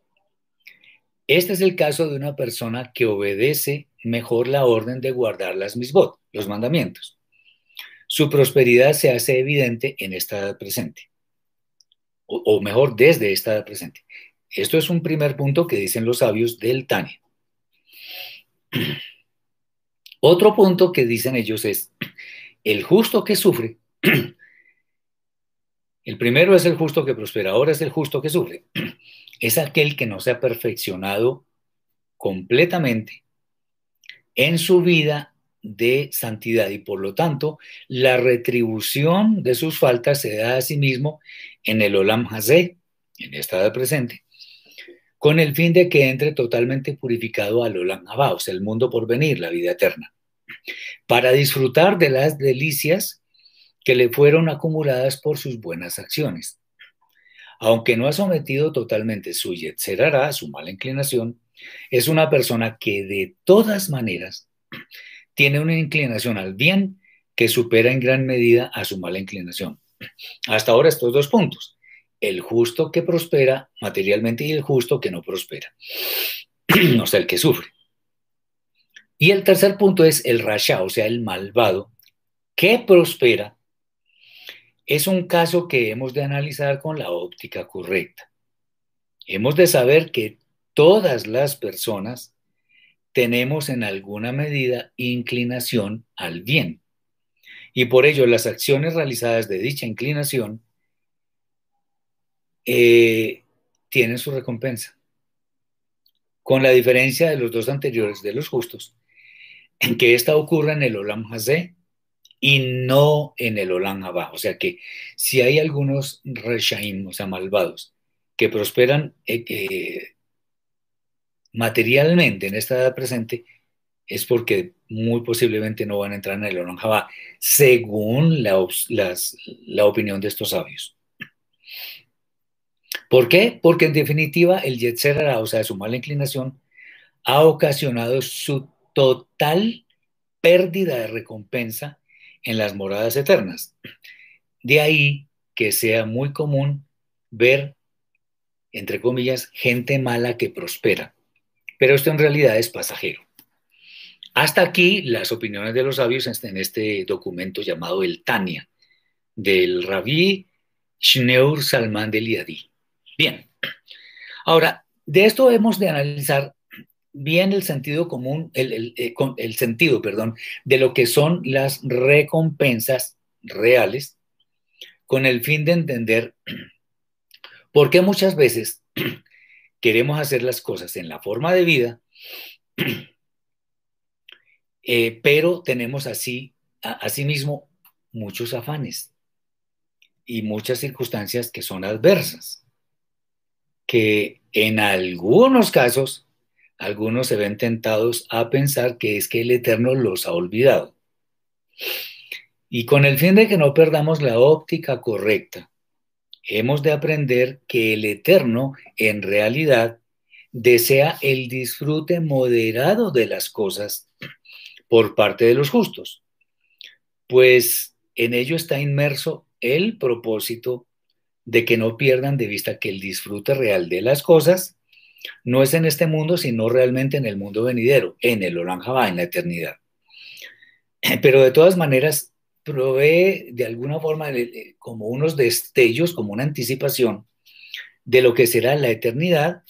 Este es el caso de una persona que obedece mejor la orden de guardar las misbot, los mandamientos. Su prosperidad se hace evidente en esta edad presente, o, mejor, desde esta edad presente. Esto es un primer punto que dicen los sabios del Tania. <clears throat> Otro punto que dicen ellos es, el justo que sufre, <clears throat> el primero es el justo que prospera, ahora es el justo que sufre. <clears throat> Es aquel que no se ha perfeccionado completamente en su vida de santidad y por lo tanto la retribución de sus faltas se da a sí mismo en el Olam Hazé, en esta edad presente, con el fin de que entre totalmente purificado al Olam Haba, el mundo por venir, la vida eterna, para disfrutar de las delicias que le fueron acumuladas por sus buenas acciones aunque no ha sometido totalmente su yetzerara, su mala inclinación, es una persona que de todas maneras tiene una inclinación al bien que supera en gran medida a su mala inclinación. Hasta ahora estos dos puntos. el justo que prospera materialmente y el justo que no prospera, <clears throat> o sea, el que sufre. Y el tercer punto es el rasha, o sea, el malvado, que prospera. Es un caso que hemos de analizar con la óptica correcta. Hemos de saber que todas las personas tenemos en alguna medida inclinación al bien. Y por ello las acciones realizadas de dicha inclinación eh, tienen su recompensa. Con la diferencia de los dos anteriores de los justos, en que esta ocurre en el Olam Hazé y no en el Olam Haba. O sea que si hay algunos reshaim, o sea, malvados, que prosperan eh, eh, materialmente en esta edad presente, es porque muy posiblemente no van a entrar en el Olam Haba, según la, la opinión de estos sabios. ¿Por qué? Porque en definitiva el Yetzer o sea, su mala inclinación, ha ocasionado su total pérdida de recompensa en las moradas eternas. De ahí que sea muy común ver, entre comillas, gente mala que prospera. Pero esto en realidad es pasajero. Hasta aquí las opiniones de los sabios en este documento llamado el Tania, del rabí Shneur Salman de Liadi. Bien, ahora, de esto hemos de analizar bien el sentido común, el, eh, el, sentido, perdón, de lo que son las recompensas reales, con el fin de entender <clears throat> por qué muchas veces <clears throat> queremos hacer las cosas en la forma de vida, <clears throat> eh, pero tenemos así, asimismo, muchos afanes y muchas circunstancias que son adversas, que en algunos casos algunos se ven tentados a pensar que es que el Eterno los ha olvidado. Y con el fin de que no perdamos la óptica correcta, hemos de aprender que el Eterno en realidad desea el disfrute moderado de las cosas por parte de los justos, pues en ello está inmerso el propósito de que no pierdan de vista que el disfrute real de las cosas no es en este mundo, sino realmente en el mundo venidero, en el Oranjaba, en la eternidad. <clears throat> Pero de todas maneras, provee de alguna forma como unos destellos, como una anticipación de lo que será la eternidad,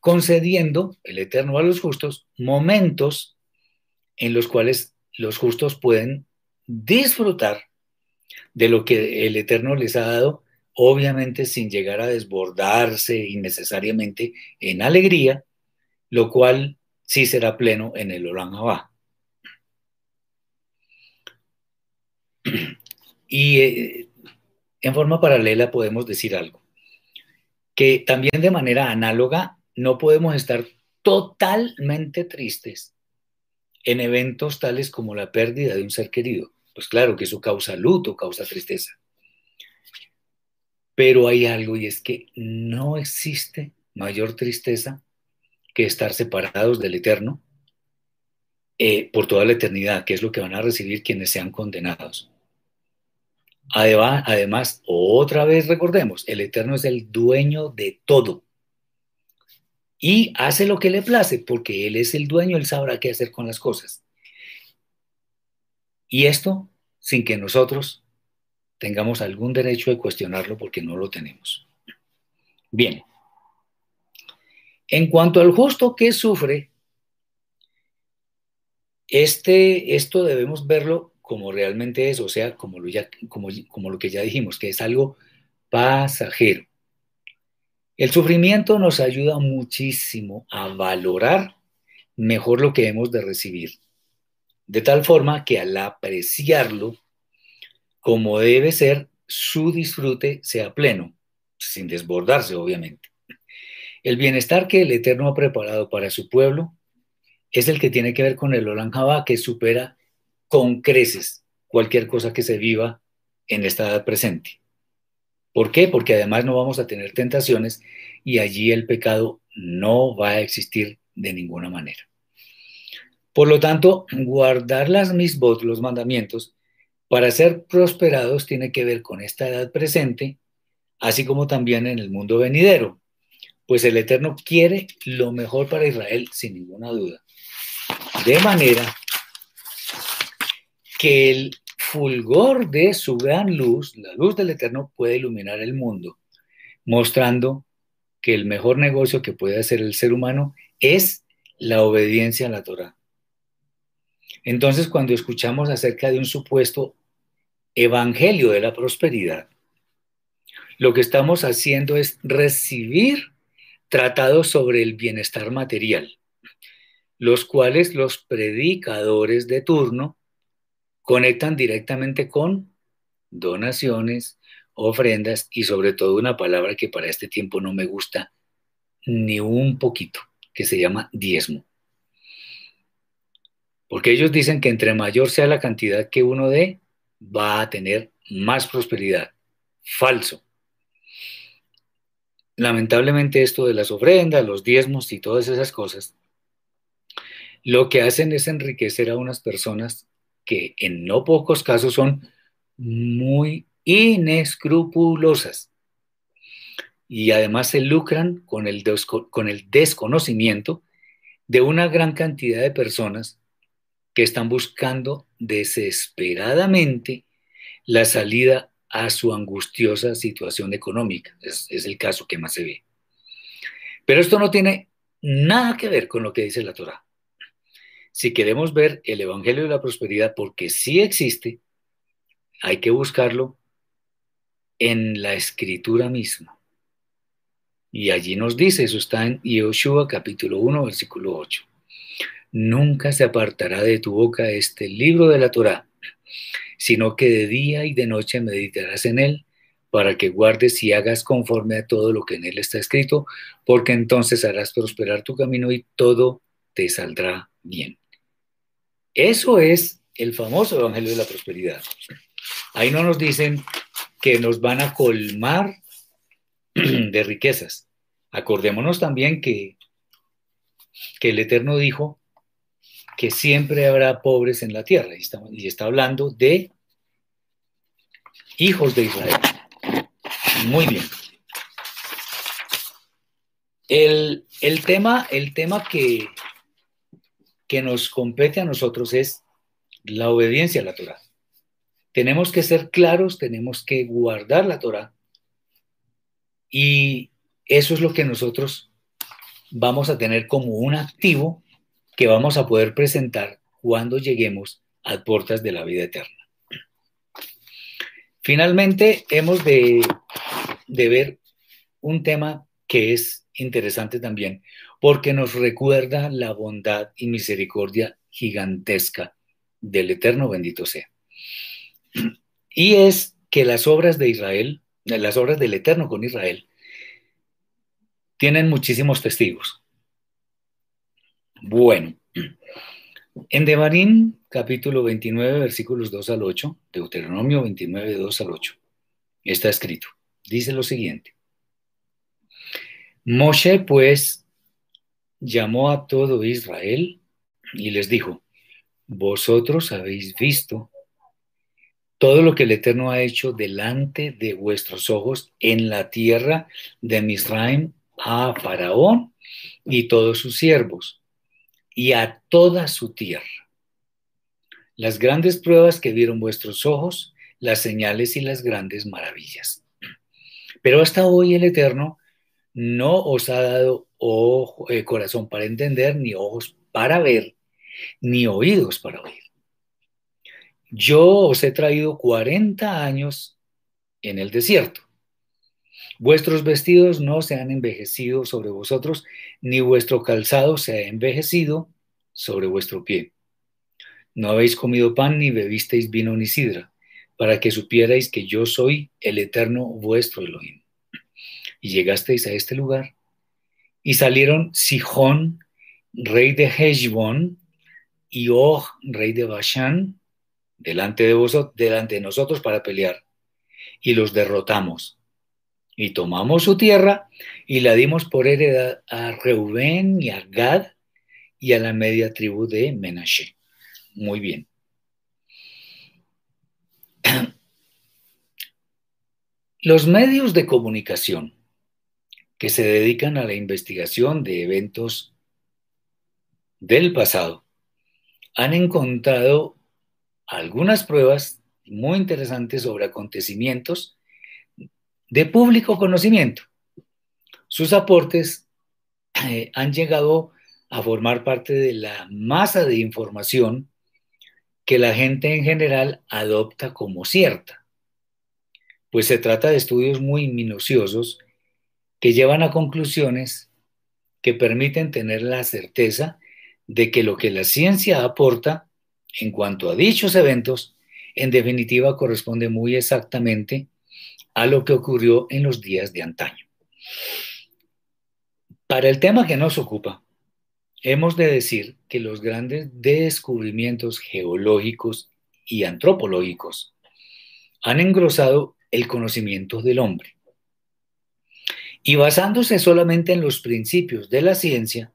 concediendo el eterno a los justos momentos en los cuales los justos pueden disfrutar de lo que el eterno les ha dado obviamente sin llegar a desbordarse innecesariamente en alegría, lo cual sí será pleno en el Olam. <clears throat> Y eh, en forma paralela podemos decir algo, que también de manera análoga no podemos estar totalmente tristes en eventos tales como la pérdida de un ser querido. Pues claro que eso causa luto, causa tristeza. Pero hay algo y es que no existe mayor tristeza que estar separados del Eterno eh, por toda la eternidad, que es lo que van a recibir quienes sean condenados. Además, además, otra vez recordemos, el Eterno es el dueño de todo y hace lo que le place, porque Él es el dueño, Él sabrá qué hacer con las cosas. Y esto sin que nosotros tengamos algún derecho de cuestionarlo porque no lo tenemos. Bien. En cuanto al justo que sufre, este, esto debemos verlo como realmente es, o sea, como lo, ya, como, como lo que ya dijimos, que es algo pasajero. El sufrimiento nos ayuda muchísimo a valorar mejor lo que hemos de recibir, de tal forma que al apreciarlo como debe ser, su disfrute sea pleno, sin desbordarse, obviamente. El bienestar que el Eterno ha preparado para su pueblo es el que tiene que ver con el Olan que supera con creces cualquier cosa que se viva en esta edad presente. ¿Por qué? Porque además no vamos a tener tentaciones y allí el pecado no va a existir de ninguna manera. Por lo tanto, guardar las misbot, los mandamientos, para ser prosperados tiene que ver con esta edad presente, así como también en el mundo venidero, pues el Eterno quiere lo mejor para Israel, sin ninguna duda. De manera que el fulgor de su gran luz, la luz del Eterno, puede iluminar el mundo, mostrando que el mejor negocio que puede hacer el ser humano es la obediencia a la Torah. Entonces, cuando escuchamos acerca de un supuesto evangelio de la prosperidad, lo que estamos haciendo es recibir tratados sobre el bienestar material, los cuales los predicadores de turno conectan directamente con donaciones, ofrendas y sobre todo una palabra que para este tiempo no me gusta ni un poquito, que se llama diezmo. Porque ellos dicen que entre mayor sea la cantidad que uno dé, va a tener más prosperidad. Falso. Lamentablemente esto de las ofrendas, los diezmos y todas esas cosas, lo que hacen es enriquecer a unas personas que en no pocos casos son muy inescrupulosas y además se lucran con el, con el desconocimiento de una gran cantidad de personas que están buscando desesperadamente la salida a su angustiosa situación económica. Es, el caso que más se ve. Pero esto no tiene nada que ver con lo que dice la Torah. Si queremos ver el Evangelio de la Prosperidad, porque sí existe, hay que buscarlo en la escritura misma. Y allí nos dice, eso está en Yoshua capítulo 1, versículo 8. Nunca se apartará de tu boca este libro de la Torah, sino que de día y de noche meditarás en él, para que guardes y hagas conforme a todo lo que en él está escrito, porque entonces harás prosperar tu camino y todo te saldrá bien. Eso es el famoso Evangelio de la Prosperidad. Ahí no nos dicen que nos van a colmar <clears throat> de riquezas. Acordémonos también que, que el Eterno dijo que siempre habrá pobres en la tierra. Y está, hablando de hijos de Israel. Muy bien. El, el tema, el tema que, que nos compete a nosotros es la obediencia a la Torah. Tenemos que ser claros, tenemos que guardar la Torah y eso es lo que nosotros vamos a tener como un activo que vamos a poder presentar cuando lleguemos a puertas de la vida eterna. Finalmente, hemos de, de ver un tema que es interesante también, porque nos recuerda la bondad y misericordia gigantesca del Eterno bendito sea. Y es que las obras de Israel, las obras del Eterno con Israel, tienen muchísimos testigos. Bueno, en Devarim, capítulo 29, versículos 2 al 8, Deuteronomio 29, 2 al 8, está escrito. Dice lo siguiente. Moshe, pues, llamó a todo Israel y les dijo, vosotros habéis visto todo lo que el Eterno ha hecho delante de vuestros ojos en la tierra de Misraim a Faraón y todos sus siervos y a toda su tierra. Las grandes pruebas que vieron vuestros ojos, las señales y las grandes maravillas. Pero hasta hoy el Eterno no os ha dado ojo, eh, corazón para entender, ni ojos para ver, ni oídos para oír. Yo os he traído 40 años en el desierto. Vuestros vestidos no se han envejecido sobre vosotros, ni vuestro calzado se ha envejecido sobre vuestro pie. No habéis comido pan, ni bebisteis vino ni sidra, para que supierais que yo soy el eterno vuestro Elohim. Y llegasteis a este lugar, y salieron Sijón, rey de Heshbon, y Og, rey de Bashan, delante de vosotros, delante de nosotros para pelear, y los derrotamos y tomamos su tierra y la dimos por heredad a Reubén y a Gad y a la media tribu de Menashe. Muy bien. <clears throat> Los medios de comunicación que se dedican a la investigación de eventos del pasado han encontrado algunas pruebas muy interesantes sobre acontecimientos de público conocimiento. Sus aportes eh, han llegado a formar parte de la masa de información que la gente en general adopta como cierta, pues se trata de estudios muy minuciosos que llevan a conclusiones que permiten tener la certeza de que lo que la ciencia aporta en cuanto a dichos eventos, en definitiva corresponde muy exactamente a lo que ocurrió en los días de antaño. Para el tema que nos ocupa, hemos de decir que los grandes descubrimientos geológicos y antropológicos han engrosado el conocimiento del hombre. Y basándose solamente en los principios de la ciencia,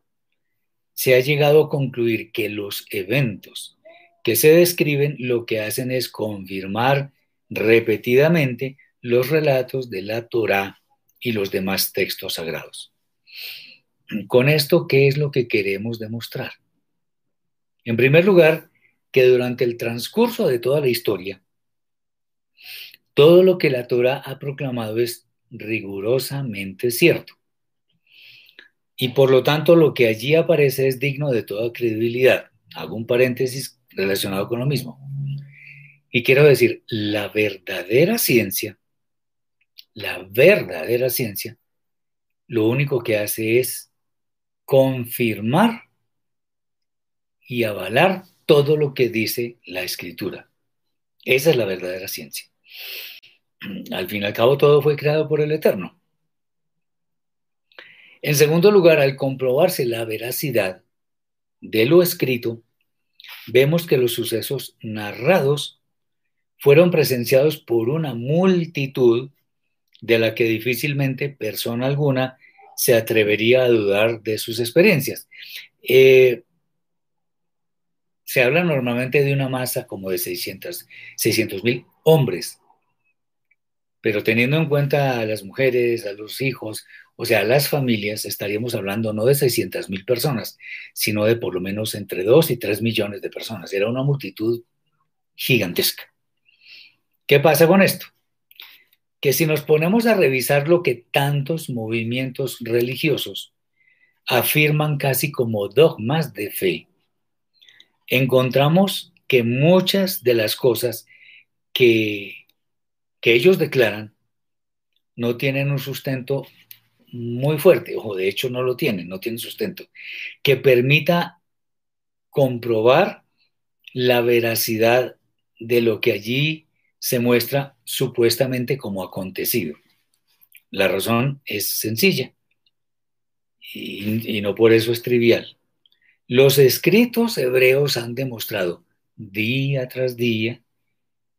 se ha llegado a concluir que los eventos que se describen lo que hacen es confirmar repetidamente los relatos de la Torá y los demás textos sagrados. Con esto, ¿qué es lo que queremos demostrar? En primer lugar, que durante el transcurso de toda la historia, todo lo que la Torah ha proclamado es rigurosamente cierto. Y por lo tanto, lo que allí aparece es digno de toda credibilidad. Hago un paréntesis relacionado con lo mismo. Y quiero decir, la verdadera ciencia, la verdadera ciencia, lo único que hace es confirmar y avalar todo lo que dice la escritura. Esa es la verdadera ciencia. <clears throat> Al fin y al cabo, todo fue creado por el Eterno. En segundo lugar, al comprobarse la veracidad de lo escrito, vemos que los sucesos narrados fueron presenciados por una multitud de la que difícilmente persona alguna se atrevería a dudar de sus experiencias. Eh, se habla normalmente de una masa como de 600 mil hombres, pero teniendo en cuenta a las mujeres, a los hijos, o sea, a las familias, estaríamos hablando no de 600 mil personas, sino de por lo menos entre 2 y 3 millones de personas. Era una multitud gigantesca. ¿Qué pasa con esto? Que si nos ponemos a revisar lo que tantos movimientos religiosos afirman casi como dogmas de fe, encontramos que muchas de las cosas que, que ellos declaran no tienen un sustento muy fuerte, o de hecho no lo tienen, no tienen sustento, que permita comprobar la veracidad de lo que allí se muestra supuestamente como acontecido. La razón es sencilla y, no por eso es trivial. Los escritos hebreos han demostrado día tras día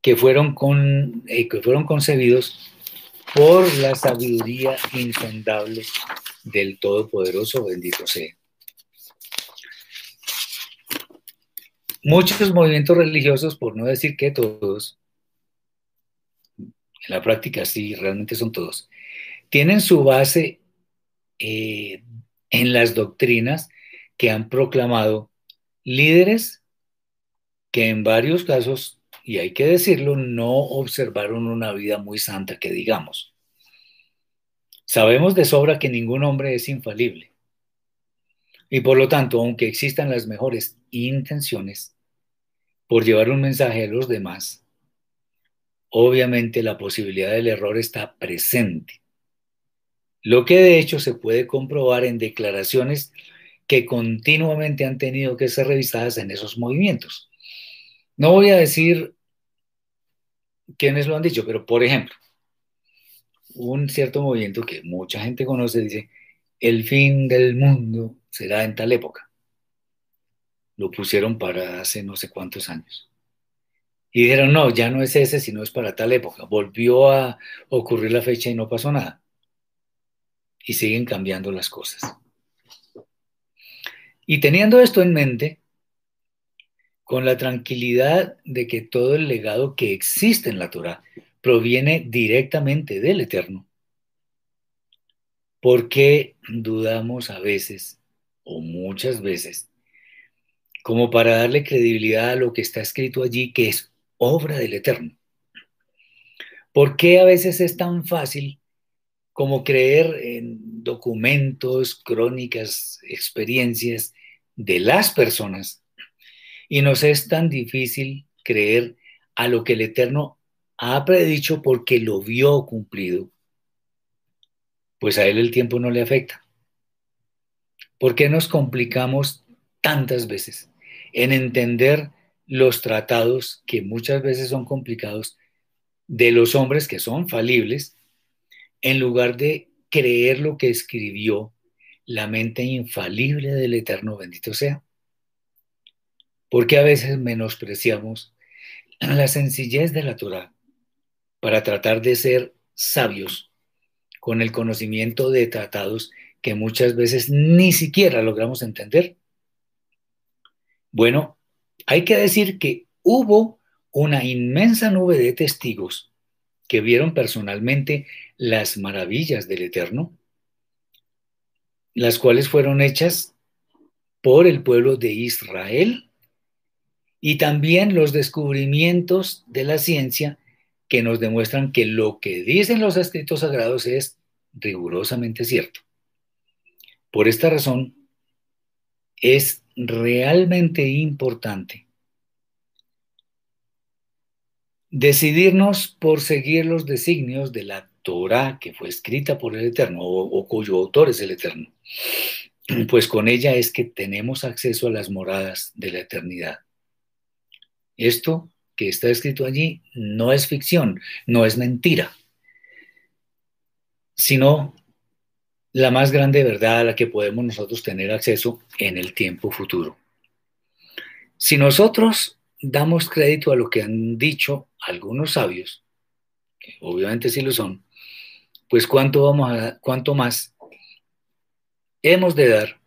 que fueron, eh, que fueron concebidos por la sabiduría insondable del Todopoderoso, bendito sea. Muchos movimientos religiosos, por no decir que todos, en la práctica sí, realmente son todos, tienen su base eh, en las doctrinas que han proclamado líderes que en varios casos, y hay que decirlo, no observaron una vida muy santa, que digamos. Sabemos de sobra que ningún hombre es infalible. Y por lo tanto, aunque existan las mejores intenciones por llevar un mensaje a los demás, obviamente la posibilidad del error está presente, lo que de hecho se puede comprobar en declaraciones que continuamente han tenido que ser revisadas en esos movimientos. No voy a decir quiénes lo han dicho, pero por ejemplo, un cierto movimiento que mucha gente conoce dice, el fin del mundo será en tal época. Lo pusieron para hace no sé cuántos años. Y dijeron, no, ya no es ese, sino es para tal época. Volvió a ocurrir la fecha y no pasó nada. Y siguen cambiando las cosas. Y teniendo esto en mente, con la tranquilidad de que todo el legado que existe en la Torah proviene directamente del Eterno. ¿Por qué dudamos a veces, o muchas veces, como para darle credibilidad a lo que está escrito allí, que es obra del Eterno? ¿Por qué a veces es tan fácil como creer en documentos, crónicas, experiencias de las personas y nos es tan difícil creer a lo que el Eterno ha predicho porque lo vio cumplido? Pues a él el tiempo no le afecta. ¿Por qué nos complicamos tantas veces en entender los tratados que muchas veces son complicados de los hombres que son falibles en lugar de creer lo que escribió la mente infalible del Eterno, bendito sea. Porque a veces menospreciamos la sencillez de la Torah para tratar de ser sabios con el conocimiento de tratados que muchas veces ni siquiera logramos entender. Bueno, hay que decir que hubo una inmensa nube de testigos que vieron personalmente las maravillas del Eterno, las cuales fueron hechas por el pueblo de Israel y también los descubrimientos de la ciencia que nos demuestran que lo que dicen los escritos sagrados es rigurosamente cierto. Por esta razón, es realmente importante decidirnos por seguir los designios de la Torah que fue escrita por el Eterno o, o, cuyo autor es el Eterno, pues con ella es que tenemos acceso a las moradas de la eternidad. Esto que está escrito allí no es ficción, no es mentira, sino la más grande verdad a la que podemos nosotros tener acceso en el tiempo futuro. Si nosotros damos crédito a lo que han dicho algunos sabios, que obviamente sí lo son, pues cuánto, vamos cuánto más hemos de dar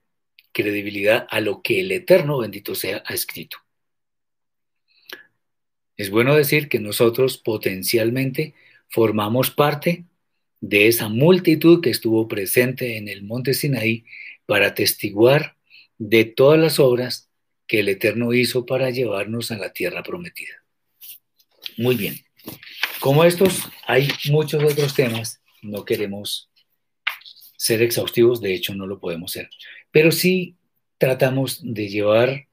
credibilidad a lo que el Eterno bendito sea ha escrito. Es bueno decir que nosotros potencialmente formamos parte de esa multitud que estuvo presente en el monte Sinaí para testiguar de todas las obras que el Eterno hizo para llevarnos a la tierra prometida. Muy bien. Como estos, hay muchos otros temas. No queremos ser exhaustivos, de hecho no lo podemos ser. Pero sí tratamos de llevar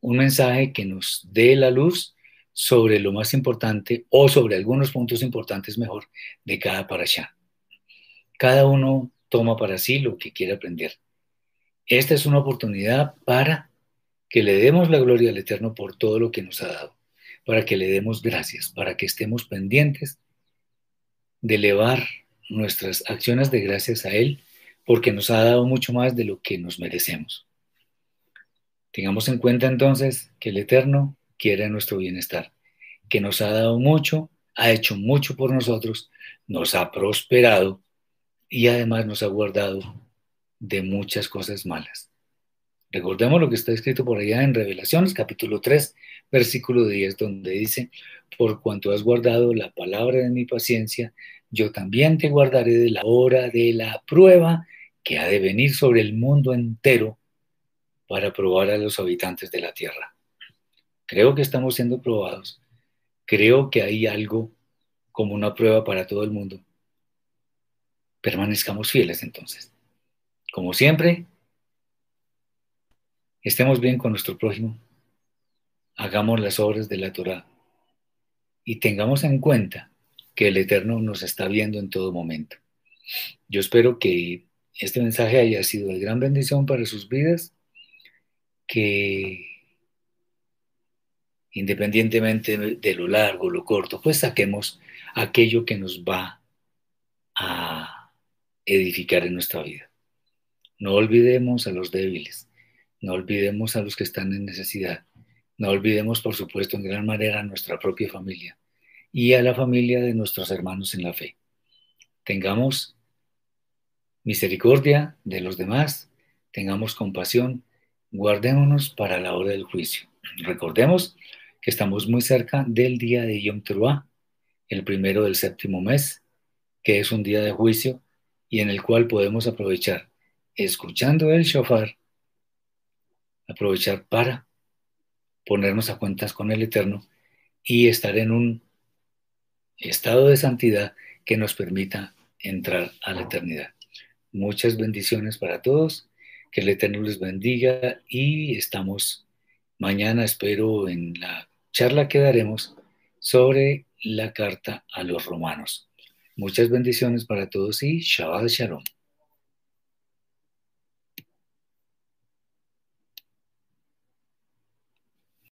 un mensaje que nos dé la luz sobre lo más importante o sobre algunos puntos importantes mejor de cada parasha. Cada uno toma para sí lo que quiere aprender. Esta es una oportunidad para que le demos la gloria al Eterno por todo lo que nos ha dado, para que le demos gracias, para que estemos pendientes de elevar nuestras acciones de gracias a Él, porque nos ha dado mucho más de lo que nos merecemos. Tengamos en cuenta entonces que el Eterno quiere nuestro bienestar, que nos ha dado mucho, ha hecho mucho por nosotros, nos ha prosperado y además nos ha guardado de muchas cosas malas. Recordemos lo que está escrito por allá en Revelaciones, capítulo 3, versículo 10, donde dice, por cuanto has guardado la palabra de mi paciencia, yo también te guardaré de la hora de la prueba que ha de venir sobre el mundo entero para probar a los habitantes de la tierra. Creo que estamos siendo probados. Creo que hay algo como una prueba para todo el mundo. Permanezcamos fieles entonces. Como siempre, Estemos bien con nuestro prójimo, hagamos las obras de la Torah y tengamos en cuenta que el Eterno nos está viendo en todo momento. Yo espero que este mensaje haya sido de gran bendición para sus vidas, que independientemente de lo largo lo corto, pues saquemos aquello que nos va a edificar en nuestra vida. No olvidemos a los débiles no olvidemos a los que están en necesidad. No olvidemos, por supuesto, en gran manera a nuestra propia familia y a la familia de nuestros hermanos en la fe. Tengamos misericordia de los demás, tengamos compasión, guardémonos para la hora del juicio. Recordemos que estamos muy cerca del día de Yom Teruah, el primero del séptimo mes, que es un día de juicio y en el cual podemos aprovechar, escuchando el shofar, aprovechar para ponernos a cuentas con el Eterno y estar en un estado de santidad que nos permita entrar a la eternidad. Muchas bendiciones para todos, que el Eterno les bendiga y estamos mañana, espero, en la charla que daremos sobre la carta a los romanos. Muchas bendiciones para todos y Shabbat Shalom.